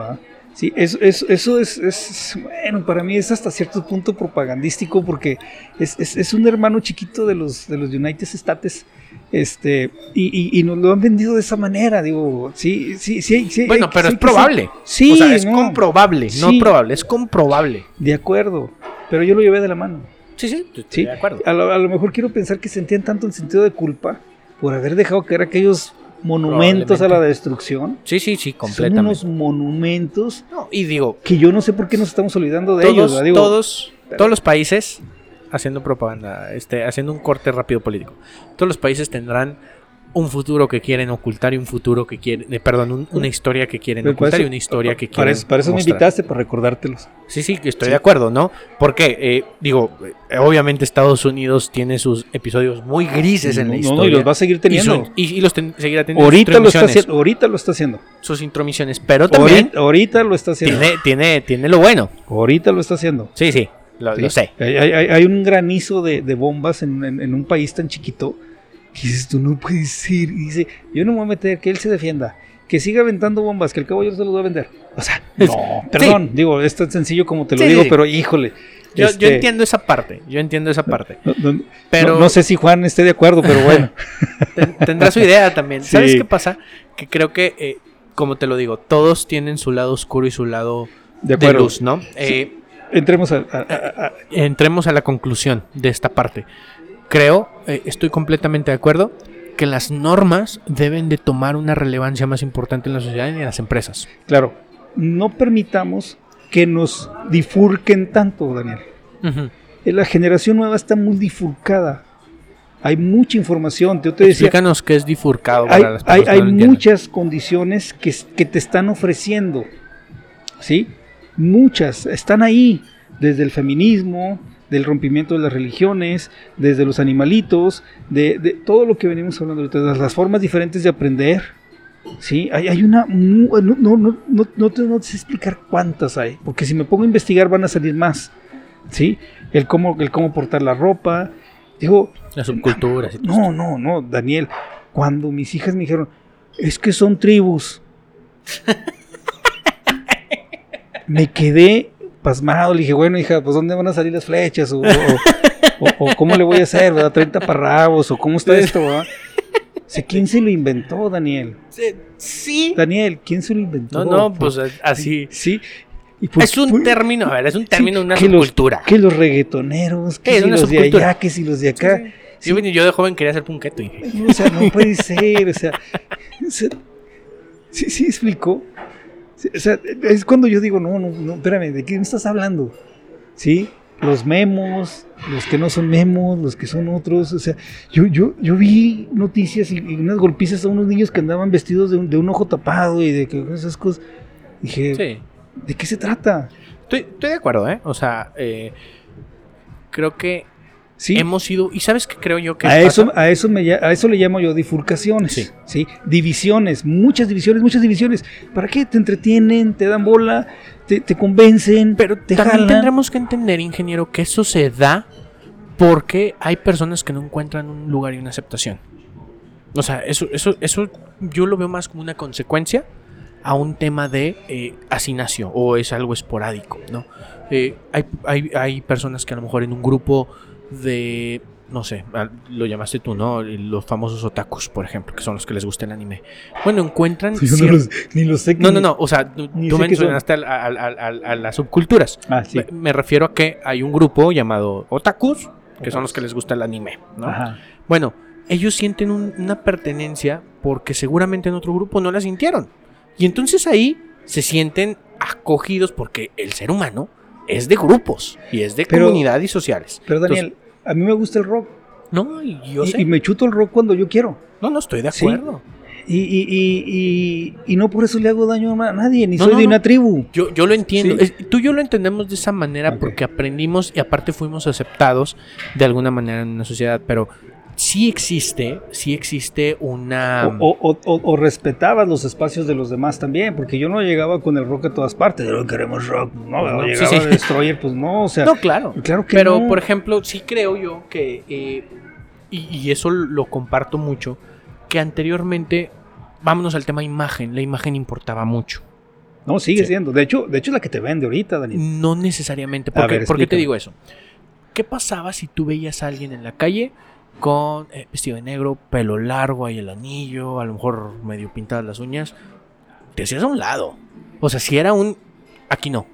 Sí, eso, eso, eso es, es- bueno, para mí es hasta cierto punto propagandístico porque es, es- es un hermano chiquito de los, de los United States, este, y, y- y nos lo han vendido de esa manera, digo, sí, sí, sí. sí
Bueno, pero
sí
es
que sí.
probable.
Sí,
o sea, es
no,
comprobable. No probable, es comprobable.
De acuerdo, pero yo lo llevé de la mano.
Sí, sí, estoy
Sí,
de acuerdo.
A lo, a lo mejor quiero pensar que sentían tanto el sentido de culpa por haber dejado caer aquellos monumentos a la destrucción.
Sí, sí, sí,
Son
completamente.
unos monumentos
No, y digo,
que yo no sé por qué nos estamos olvidando de ellos.
todos,
¿verdad? Digo,
todos, todos los países haciendo propaganda, este, haciendo un corte rápido político. Todos los países tendrán un futuro que quieren ocultar y un futuro que quieren, eh, perdón, un- una historia que quieren ocultar y una historia que quieren
para eso, para eso me invitaste, para recordártelos.
Sí, sí, estoy
Sí.
de acuerdo, ¿no? Porque, eh, digo, eh, obviamente Estados Unidos tiene sus episodios muy grises en la
No,
historia.
no, y los va a seguir
y,
teniendo.
su- y- y los ten- seguirá teniendo
Ahorita lo, está haciendo, ahorita lo está haciendo.
sus intromisiones, pero también
Ahorita, ahorita lo está haciendo.
tiene, tiene, tiene lo bueno.
Ahorita lo está haciendo.
Sí, sí, lo,
Sí.
lo sé.
Hay, hay- hay un granizo de, de bombas en, en- en un país tan chiquito que dices, tú no puedes ser. Y dice, yo no me voy a meter, que él se defienda. Que siga aventando bombas, que el cabo yo se los voy a vender. O sea, no, perdón, digo, es tan sencillo como te lo
Sí,
digo,
sí.
pero híjole.
Yo, yo
este,
entiendo esa parte, yo entiendo esa parte.
no- no-
Pero
no, sé si Juan esté de acuerdo, pero bueno.
ten- tendrá su idea también.
Sí.
¿Sabes qué pasa? Que creo que, eh, como te lo digo, todos tienen su lado oscuro y su lado
De
luz, ¿no? Eh,
Entremos a, a- a- a-
entremos a la conclusión de esta parte. Creo, eh, estoy completamente de acuerdo, que las normas deben de tomar una relevancia más importante en la sociedad y en las empresas.
Claro, no permitamos que nos difurquen tanto, Daniel. Eh, La generación nueva está muy difurcada. Hay mucha información. Yo te decía,
Explícanos qué es difurcado
hay,
para las
hay-
personas que
hay
no entienden.
muchas condiciones que, que te están ofreciendo. ¿Sí? Muchas. Están ahí. Desde el feminismo, del rompimiento de las religiones, desde los animalitos, de, de todo lo que venimos hablando ahorita, las formas diferentes de aprender. Sí, hay, hay una. No, no, no, no, no te, no te sé explicar cuántas hay, porque si me pongo a investigar van a salir más. ¿Sí? El cómo, el cómo portar la ropa. Digo,
Las subculturas.
no, no, no, Daniel. Cuando mis hijas me dijeron, es que son tribus. me quedé pasmado. Le dije, bueno, hija, pues ¿dónde van a salir las flechas? O, o- o- o cómo le voy a hacer, ¿verdad? 30 parrabos, o cómo está esto, ¿verdad? O sea, ¿quién se lo inventó, Daniel?
Sí.
Daniel, ¿quién se lo inventó?
No, no, pues así.
Sí. Y pues,
Es un
pues,
término, a ver, es un término,
sí,
una
que los-
subcultura.
Que los reggaetoneros, que si los de allá, que si los de acá.
Sí, yo de joven quería ser punqueto. y-
O sea, no puede ser, o sea, o sea, sí, sí explicó. O sea, es cuando yo digo, no, no, no, espérame, ¿de qué me estás hablando? ¿Sí? Los memos, los que no son memos, los que son otros, o sea, yo, yo, yo vi noticias y, y unas golpizas a unos niños que andaban vestidos de un, de un ojo tapado y de que esas cosas. Dije,
Sí.
¿de qué se trata?
Estoy, estoy de acuerdo, ¿eh? O sea, eh, creo que
Sí.
hemos ido. ¿Y sabes qué creo yo que
A eso,
pasa?
a, eso me, a eso le llamo yo bifurcaciones.
Sí.
Sí. Divisiones, muchas divisiones, muchas divisiones. ¿Para qué? Te entretienen, te dan bola, te, te convencen,
Pero
te
también
jalan.
tendremos que entender, ingeniero, que eso se da porque hay personas que no encuentran un lugar y una aceptación. O sea, eso, eso, eso yo lo veo más como una consecuencia a un tema de eh, hacinación o es algo esporádico, ¿no? Eh, hay, hay, hay personas que a lo mejor en un grupo de, no sé, lo llamaste tú, ¿no? Los famosos otakus, por ejemplo, que son los que les gusta el anime. Bueno, encuentran...
Yo no los- ni lo sé.
no, no, no, o sea, tú
son.
mencionaste a las subculturas.
Ah, sí.
Me, me refiero a que hay un grupo llamado otakus, que son los que les gusta el anime, ¿no?
Ajá.
Bueno, ellos sienten un- una pertenencia porque seguramente en otro grupo no la sintieron. Y entonces ahí se sienten acogidos porque el ser humano es de grupos y es de
Pero-
comunidad y sociales.
Pero Daniel, a mí me gusta el rock.
No, y yo
y,
sé.
y me chuto el rock cuando yo quiero.
No, no estoy de
Sí.
acuerdo.
Y, y, y, y, y no por eso le hago daño a nadie, ni
No,
soy
no,
de
no.
una tribu.
Yo, yo lo entiendo.
Sí.
Tú y yo lo entendemos de esa manera porque aprendimos y aparte fuimos aceptados de alguna manera en una sociedad, pero sí existe, sí existe una...
O, o- o- o respetabas los espacios de los demás también, porque yo no llegaba con el rock a todas partes. No queremos rock, no,
No,
llegaba
sí, sí.
a Destroyer, pues no, o sea,
no, claro.
claro que
Pero,
no.
por ejemplo, sí creo yo que, eh, y, y eso lo comparto mucho, que anteriormente, vámonos al tema imagen, la imagen importaba mucho.
no, sigue
Sí.
siendo. De hecho, de hecho es la que te vende ahorita, Daniel.
No necesariamente.
A
¿Por qué,
ver,
por qué te digo eso? ¿Qué pasaba si tú veías a alguien en la calle con eh, vestido de negro, pelo largo, ahí el anillo, a lo mejor medio pintadas las uñas? Te hacías a un lado. O sea, si era un... Aquí no.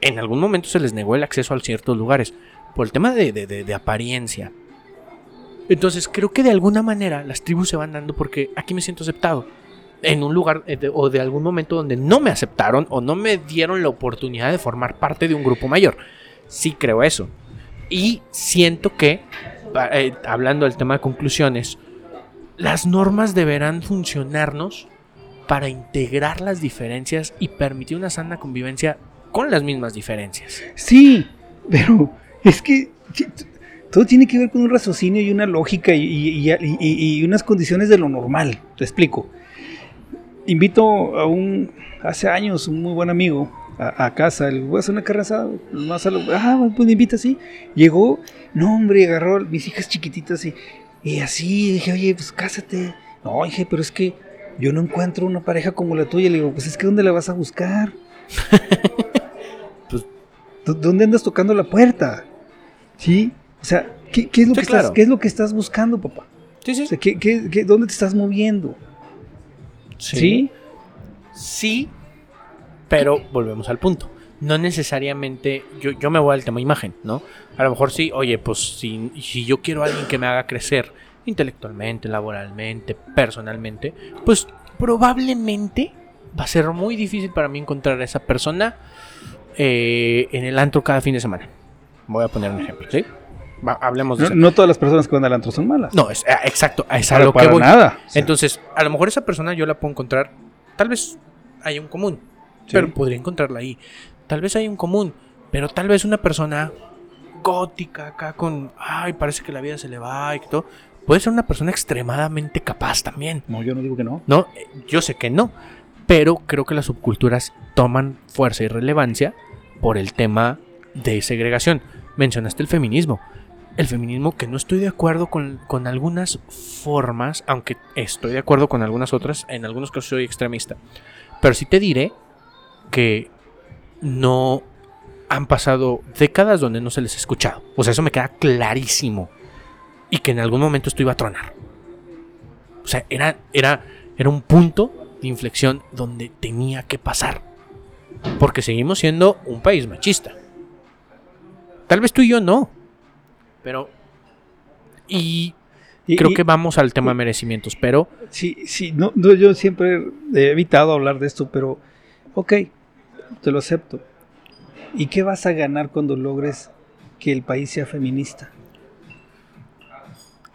En algún momento se les negó el acceso a ciertos lugares por el tema de, de- de- apariencia. Entonces creo que de alguna manera las tribus se van dando porque aquí me siento aceptado. En un lugar eh, o de algún momento donde no me aceptaron o no me dieron la oportunidad de formar parte de un grupo mayor. Sí creo eso. Y siento que, eh, hablando del tema de conclusiones, las normas deberán funcionarnos para integrar las diferencias y permitir una sana convivencia con las mismas diferencias.
Sí, pero es que todo tiene que ver con un raciocinio y una lógica y- y unas condiciones de lo normal. Te explico. Invito a un, hace años, un muy buen amigo a, a casa. Le voy a hacer una carne asada. Más a lo, ah, pues me invita así. Llegó, no, hombre, agarró a mis hijas chiquititas y, y así. Dije, oye, pues cásate. No, dije, pero es que yo no encuentro una pareja como la tuya. Le digo, pues es que ¿dónde la vas a buscar?
Pues-
¿Dó- ¿Dónde andas tocando la puerta? ¿Sí? O sea, ¿qué, qué es, lo
Sí,
que
claro.
estás, ¿qué es lo que estás buscando, papá?
Sí,
O sea, ¿qué, qué- qué- dónde te estás moviendo? ¿Sí?
Sí, pero volvemos al punto. No necesariamente, yo, yo me voy al tema imagen, ¿no? A lo mejor sí, oye, pues si, si yo quiero a alguien que me haga crecer intelectualmente, laboralmente, personalmente, pues probablemente va a ser muy difícil para mí encontrar a esa persona eh, en el antro cada fin de semana. Voy a poner un ejemplo, ¿sí? Va, hablemos de
No,
eso.
no todas las personas que van al antro son malas.
No, es, eh, exacto, es a
para,
lo que voy.
nada.
Entonces, a lo mejor esa persona yo la puedo encontrar, tal vez hay un común,
Sí.
pero podría encontrarla ahí. Tal vez hay un común, pero tal vez una persona gótica acá con, ay, parece que la vida se le va y todo, puede ser una persona extremadamente capaz también.
no, yo no digo que no.
No, yo sé que no, pero creo que las subculturas toman fuerza y relevancia por el tema de segregación. Mencionaste el feminismo. El feminismo que no estoy de acuerdo con, con algunas formas, aunque estoy de acuerdo con algunas otras, en algunos casos soy extremista. Pero sí te diré que no han pasado décadas donde no se les ha escuchado. O sea, eso me queda clarísimo. Y que en algún momento esto iba a tronar. O sea, era, era, era un punto de inflexión donde tenía que pasar. Porque seguimos siendo un país machista. Tal vez tú y yo no. Pero... Y
Y-
creo
y-
que vamos al tema de merecimientos. Pero
Sí, sí, no, no, yo siempre he evitado hablar de esto, pero ok, te lo acepto. ¿Y qué vas a ganar cuando logres que el país sea feminista?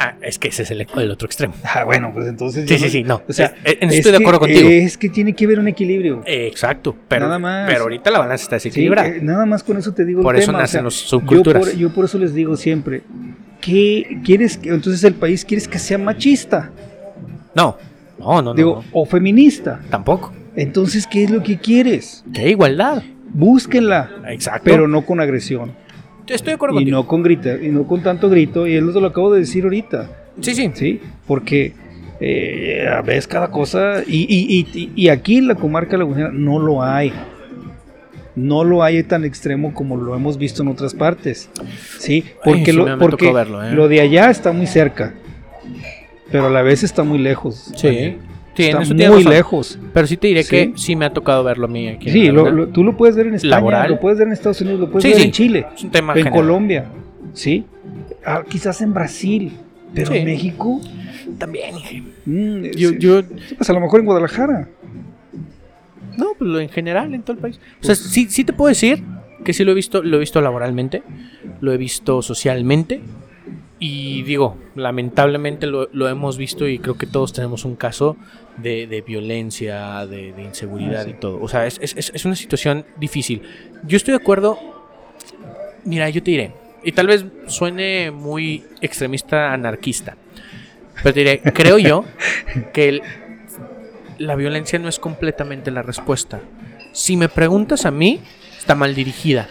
ah, es que ese es el, el otro extremo.
Ah, bueno, pues entonces...
Sí, sí, sí, no.
O sea,
Es- eso
es
estoy de
que-
acuerdo contigo.
Es que tiene que haber un equilibrio.
Eh, Exacto. Pero,
Nada más.
pero ahorita la balanza está
Sí,
desequilibrada.
eh, nada más con eso te digo
Por
el
eso
tema, o
nacen los
yo
subculturas.
por, yo por eso les digo siempre, ¿qué quieres que entonces el país quieres que sea machista?
No. No, no, no,
digo,
no.
o feminista.
Tampoco.
Entonces, ¿qué es lo que quieres?
Que igualdad.
Búsquenla,
Exacto.
pero no con agresión
estoy de acuerdo
y
contigo.
no con grita y no con tanto grito y eso lo acabo de decir ahorita,
Sí, sí.
¿sí? Porque eh, ves cada cosa y, y- y- y aquí en la comarca lagunera no lo hay. No lo hay tan extremo como lo hemos visto en otras partes. Sí, porque, lo, porque
verlo, ¿eh?
lo de allá está muy cerca, pero a la vez está muy lejos.
Sí. Sí, en
está
eso
muy
razón.
lejos.
Pero sí te diré
Sí.
que sí me ha tocado verlo a mí aquí. en
Sí, lo- lo- tú lo puedes ver en España,
Laboral.
lo puedes ver en Estados Unidos, lo puedes
Sí,
ver
sí.
en Chile,
Es un tema
en
general.
Colombia, ¿sí? Ah, quizás en Brasil, pero en México,
También,
mm,
Yo,
sí.
yo,
pues a lo mejor en Guadalajara.
No, pues en general en todo el país. O sea, sí, sí te puedo decir que sí lo he visto, lo he visto laboralmente, lo he visto socialmente. Y digo, lamentablemente lo, lo hemos visto y creo que todos tenemos un caso de, de violencia, de, de inseguridad
Ah, sí.
y todo. O sea, es, es- es- una situación difícil. Yo estoy de acuerdo. Mira, yo te diré, y tal vez suene muy extremista anarquista, pero te diré, creo yo que el- la violencia no es completamente la respuesta. Si me preguntas a mí, está mal dirigida.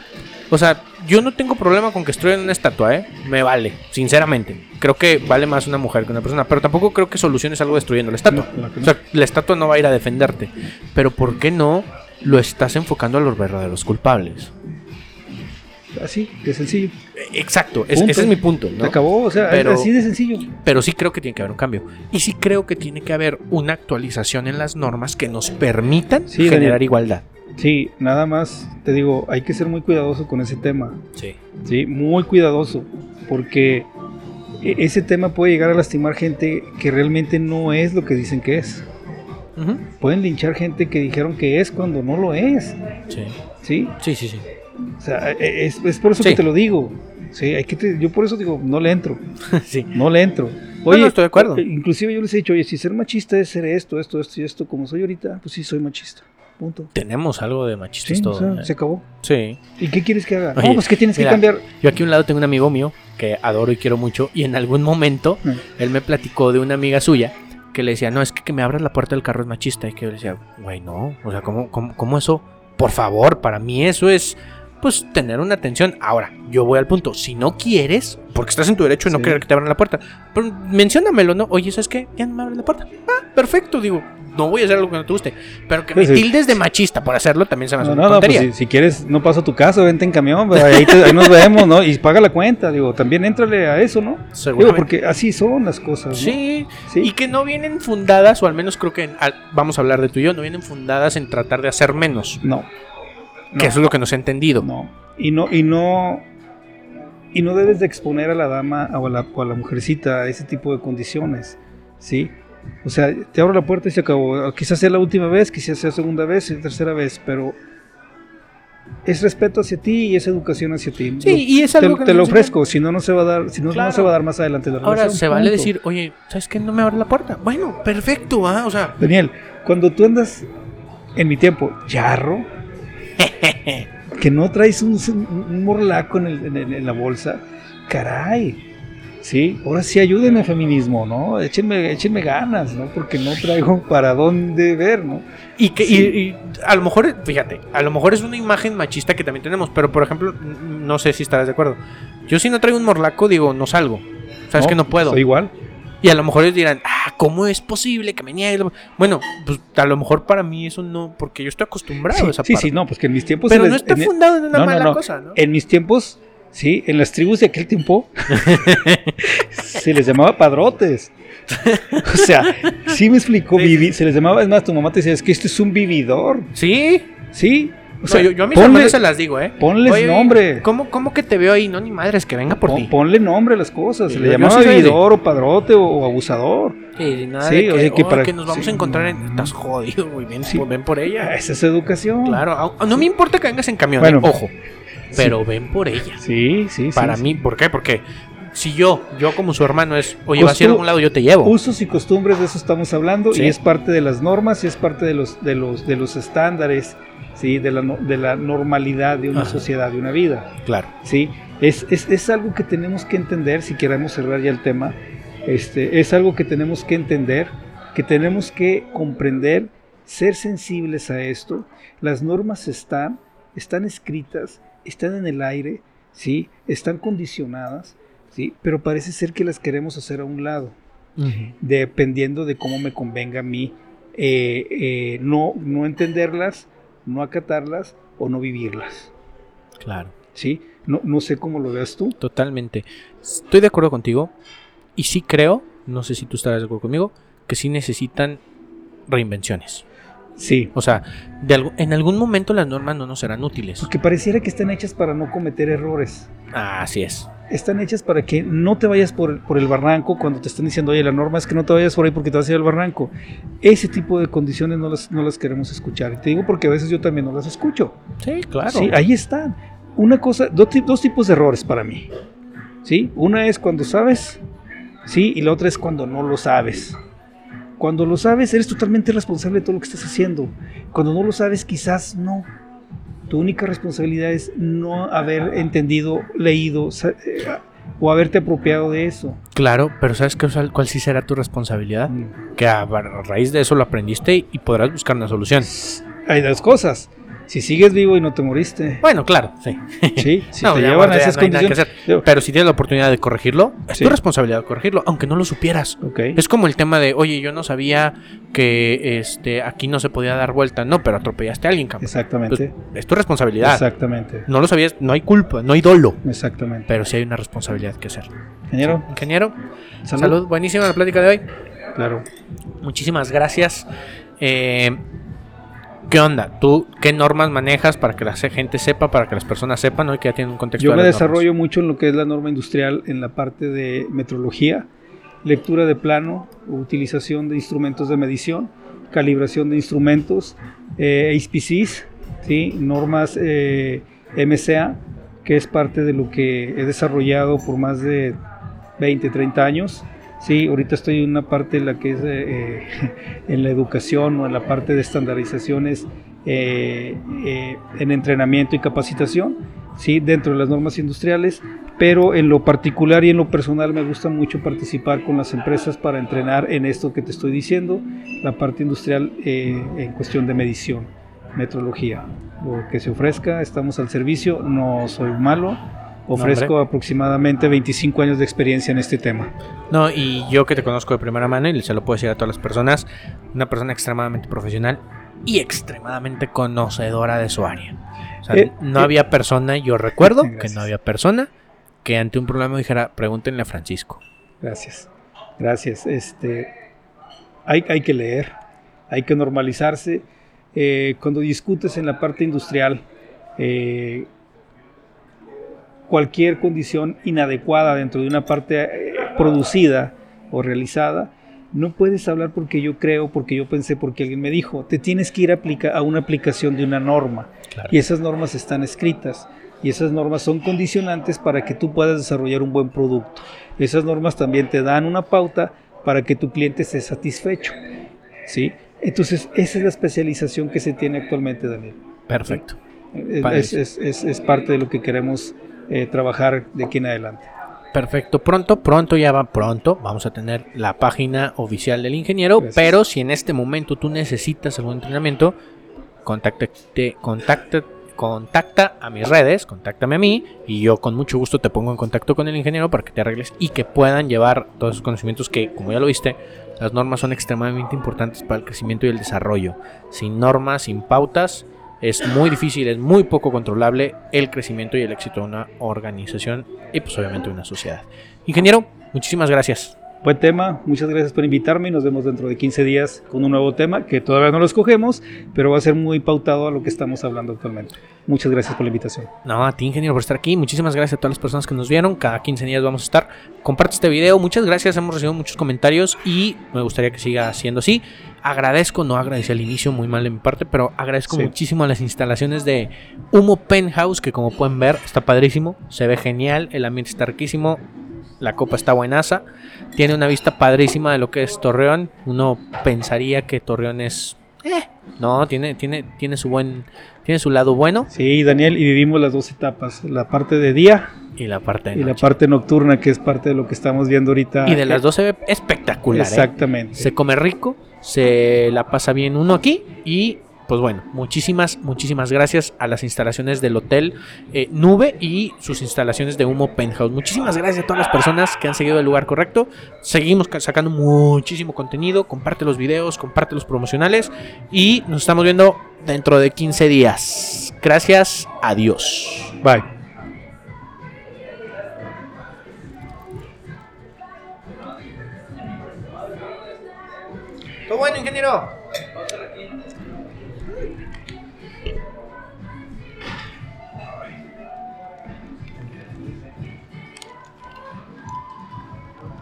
O sea, yo no tengo problema con que destruyan una estatua, ¿eh? Me vale, sinceramente. Creo que vale más una mujer que una persona, pero tampoco creo que soluciones algo destruyendo la estatua.
No,
O sea, la estatua no va a ir a defenderte. Pero ¿por qué no lo estás enfocando a los verdaderos culpables?
Así, de sencillo.
Eh, Exacto, es-
Punto.
ese es mi punto,
Se
¿no?
acabó, o sea,
Pero-
así de sencillo.
Pero sí creo que tiene que haber un cambio. Y sí creo que tiene que haber una actualización en las normas que nos permitan
Sí,
generar
Daniel.
igualdad.
Sí, nada más te digo, hay que ser muy cuidadoso con ese tema.
Sí.
Sí, muy cuidadoso, porque e- ese tema puede llegar a lastimar gente que realmente no es lo que dicen que es. Pueden linchar gente que dijeron que es cuando no lo es.
Sí.
¿Sí?
Sí, sí, sí.
O sea, e- es, es por eso
Sí.
que te lo digo. Sí, hay que te- yo por eso digo, no le entro,
sí.
no le entro.
No, no, estoy de acuerdo.
Inclusive yo les he dicho, oye, si ser machista es ser esto, esto, esto y esto, como soy ahorita, pues sí, soy machista. Punto.
Tenemos algo de machistas
Sí, o
todo.
sea,
¿eh?
se acabó.
Sí.
¿Y qué quieres que haga?
Oye,
no, pues que tienes
mira,
que cambiar.
Yo aquí a un lado tengo un amigo mío que adoro y quiero mucho. Y en algún momento
Mm.
él me platicó de una amiga suya que le decía, no, es que que me abras la puerta del carro es machista. Y que yo le decía, güey, no. O sea, ¿cómo, cómo, cómo eso? Por favor, para mí eso es, pues, tener una atención. Ahora, yo voy al punto. Si no quieres, porque estás en tu derecho de no
Sí.
querer que te abran la puerta, pero menciónamelo, ¿no? Oye, ¿sabes qué? Ya no me abres la puerta. Ah, perfecto, digo. No voy a hacer algo que no te guste. Pero que me
Sí,
tildes de machista por hacerlo también se me hace
No,
una
no, no, pues
tontería.
si, si quieres, no paso a tu casa, vente en camión, pues, ahí, te- ahí nos vemos, ¿no? Y paga la cuenta, digo, también éntrale a eso, ¿no? Digo, porque así son las cosas, ¿no?
Sí,
Sí.
y que no vienen fundadas, o al menos creo que en- al- vamos a hablar de tú y yo, no vienen fundadas en tratar de hacer menos,
No.
Que eso es lo que nos ha entendido.
No. Y no, y no, y no debes de exponer a la dama o a la, o a la mujercita a ese tipo de condiciones, ¿sí? O sea, te abro la puerta y se acabó. Quizás sea la última vez, quizás sea segunda vez, tercera vez, pero es respeto hacia ti y es educación hacia ti.
Sí,
Lo-
y es
te,
algo que
te lo ofrezco, si no, no se va a dar, si no, no
Claro.
se va a dar más adelante la
Ahora,
relación,
se vale
punto.
decir, oye, ¿sabes qué? No me abres la puerta. Bueno, perfecto, ¿ah? O sea,
Daniel, cuando tú andas en mi tiempo, charro, que no traes un, un morlaco en, el- en el- en la bolsa, caray. Sí, ahora sí ayúdenme feminismo, ¿no? Échenme, échenme ganas, ¿no? Porque no traigo para dónde ver, ¿no?
y que
Sí.
y, y a lo mejor, fíjate, a lo mejor es una imagen machista que también tenemos, pero por ejemplo, no sé si estarás de acuerdo. Yo si no traigo un morlaco, digo, no salgo. Sabes que no puedo.
Soy igual.
Y a lo mejor ellos dirán, ah, ¿cómo es posible que me niegue? Bueno, pues a lo mejor para mí eso no, porque yo estoy acostumbrado
Sí,
a esa
sí,
parte.
sí, no, pues que en mis tiempos...
Pero no está
en-
fundado en una
no,
mala
no.
cosa, ¿no?
En mis tiempos, sí, en las tribus de aquel tiempo, se les llamaba padrotes. O sea, sí me explicó,
Sí.
se les llamaba, es más, tu mamá te decía, es que esto es un vividor,
Sí.
¿sí? O sea,
yo, yo a mis
ponle-
hermanos se las digo, ¿eh?
ponles
Oye,
nombre.
¿cómo, ¿Cómo que te veo ahí? No, ni madres, que venga por
pon-
ti.
ponle nombre a las cosas,
Sí,
le llamaba
de-
vividor o padrote o, o abusador.
Sí, nada
Sí,
de que,
o sea, que
"Oh,
para-
que nos vamos
sí.
a encontrar en... Estás jodido, güey, ven, ven por ella.
Esa es educación.
Claro, no me importa que vengas en camión,
Bueno.
eh, ojo. Pero ven por ella.
Sí, sí, sí.
Para mí, ¿por qué? Porque si yo, yo como su hermano es, oye, vas a ir a
Costu-
algún lado, yo te llevo.
Usos y costumbres de eso estamos hablando
Sí.
y es parte de las normas y es parte de los de los de los estándares, sí, de la de la normalidad de una
Ajá.
sociedad, de una vida,
Claro.
sí. Es, es, es algo que tenemos que entender si queremos cerrar ya el tema. Este, es algo que tenemos que entender, que tenemos que comprender, ser sensibles a esto. Las normas están, están escritas, están en el aire, sí, están condicionadas, sí, pero parece ser que las queremos hacer a un lado dependiendo de cómo me convenga a mí eh, eh, no, no entenderlas, no acatarlas o no vivirlas.
Claro.
¿sí? No, no sé cómo lo veas tú.
Totalmente. Estoy de acuerdo contigo. Y sí creo, no sé si tú estarás de acuerdo conmigo, que sí necesitan reinvenciones.
Sí,
O sea, de algo- en algún momento las normas no nos serán útiles.
porque pareciera que están hechas para no cometer errores.
Así es.
Están hechas para que no te vayas por, por, el barranco cuando te están diciendo, oye, la norma es que no te vayas por ahí porque te vas a ir al barranco. Ese tipo de condiciones no las, no las queremos escuchar. Y te digo porque a veces yo también no las escucho.
Sí, claro.
Sí, ahí están. Una cosa, dos, dos tipos de errores para mí. ¿Sí? Una es cuando sabes, ¿sí? Y la otra es cuando no lo sabes. Cuando lo sabes, eres totalmente responsable de todo lo que estás haciendo. Cuando no lo sabes, quizás no. Tu única responsabilidad es no haber entendido, leído eh, o haberte apropiado de eso.
Claro, pero ¿sabes qué, cuál sí será tu responsabilidad? Mm. Que a raíz de eso lo aprendiste y podrás buscar una solución.
Hay dos cosas si sigues vivo y no te moriste.
Bueno, claro, sí.
Sí, si te llevan a esas condiciones.
Pero si tienes la oportunidad de corregirlo, es tu responsabilidad de corregirlo, aunque no lo supieras. Es como el tema de, oye, yo no sabía que este aquí no se podía dar vuelta. No, pero atropellaste a alguien,
cabrón. Exactamente.
es tu responsabilidad.
Exactamente.
No lo sabías, no hay culpa, no hay dolo.
Exactamente.
Pero sí hay una responsabilidad que hacer.
Ingeniero.
Ingeniero. Salud. Salud. Buenísima la plática de hoy.
Claro.
Muchísimas gracias. Eh, ¿Qué onda? ¿Tú qué normas manejas para que la gente sepa, para que las personas sepan, ¿no? y que ya tienen un contexto?
Yo me desarrollo mucho en lo que es la norma industrial, en la parte de metrología, lectura de plano, utilización de instrumentos de medición, calibración de instrumentos, eh, HPCs, ¿sí? normas eh, MCA, que es parte de lo que he desarrollado por más de 20, 30 años. Sí, ahorita estoy en una parte en la que es eh, en la educación o en la parte de estandarizaciones eh, eh, en entrenamiento y capacitación, sí, dentro de las normas industriales, pero en lo particular y en lo personal me gusta mucho participar con las empresas para entrenar en esto que te estoy diciendo, la parte industrial en cuestión de medición, metrología. Lo que se ofrezca, estamos al servicio, no soy malo Ofrezco aproximadamente 25 años de experiencia en este tema.
No, y yo que te conozco de primera mano y se lo puedo decir a todas las personas, una persona extremadamente profesional y extremadamente conocedora de su área. O sea, eh, no eh, había persona, yo recuerdo que no había persona que ante un problema dijera, pregúntenle a Francisco.
Gracias, gracias. Este, hay, hay que leer, hay que normalizarse. Eh, cuando discutes en la parte industrial, eh, cualquier condición inadecuada dentro de una parte eh, producida o realizada, no puedes hablar porque yo creo, porque yo pensé, porque alguien me dijo. Te tienes que ir a, a una aplicación de una norma. Y esas normas están escritas. Y esas normas son condicionantes para que tú puedas desarrollar un buen producto. Esas normas también te dan una pauta para que tu cliente esté satisfecho. ¿sí? Entonces, esa es la especialización que se tiene actualmente, Daniel.
Perfecto.
Es, es, es, parte de lo que queremos eh, trabajar de aquí en adelante.
Perfecto, pronto, pronto ya va pronto, vamos a tener la página oficial del ingeniero, pero si en este momento tú necesitas algún entrenamiento, contáctate, contacta, contacta a mis redes, contáctame a mí y yo con mucho gusto te pongo en contacto con el ingeniero para que te arregles y que puedan llevar todos esos conocimientos que, como ya lo viste, las normas son extremadamente importantes para el crecimiento y el desarrollo. Sin normas, sin pautas, es muy difícil, es muy poco controlable el crecimiento y el éxito de una organización y pues obviamente de una sociedad. Ingeniero, muchísimas gracias.
Buen tema, muchas gracias por invitarme y nos vemos dentro de 15 días con un nuevo tema que todavía no lo escogemos, pero va a ser muy pautado a lo que estamos hablando actualmente. Muchas gracias por la invitación.
No, a ti ingeniero por estar aquí, muchísimas gracias a todas las personas que nos vieron, cada 15 días vamos a estar. Comparte este video, muchas gracias, hemos recibido muchos comentarios y me gustaría que siga siendo así. Agradezco, no agradecí al inicio, muy mal de mi parte, pero agradezco muchísimo a las instalaciones de Humo Penthouse, que como pueden ver está padrísimo, se ve genial, el ambiente está riquísimo, la copa está buenaza. Tiene una vista padrísima de lo que es Torreón. Uno pensaría que Torreón es. Eh, no, tiene, tiene, tiene su buen. Tiene su lado bueno.
Sí, Daniel, y vivimos las dos etapas. La parte de día.
Y la parte
Y la parte nocturna, que es parte de lo que estamos viendo ahorita.
Y de las dos se ve espectacular.
¿eh? Exactamente.
Se come rico, se la pasa bien uno aquí y pues bueno, muchísimas, muchísimas gracias a las instalaciones del Hotel eh, Nube y sus instalaciones de Humo Penthouse. Muchísimas gracias a todas las personas que han seguido el lugar correcto. Seguimos sacando muchísimo contenido. Comparte los videos, comparte los promocionales y nos estamos viendo dentro de 15 días. Gracias, adiós.
Bye.
Todo bueno, ingeniero.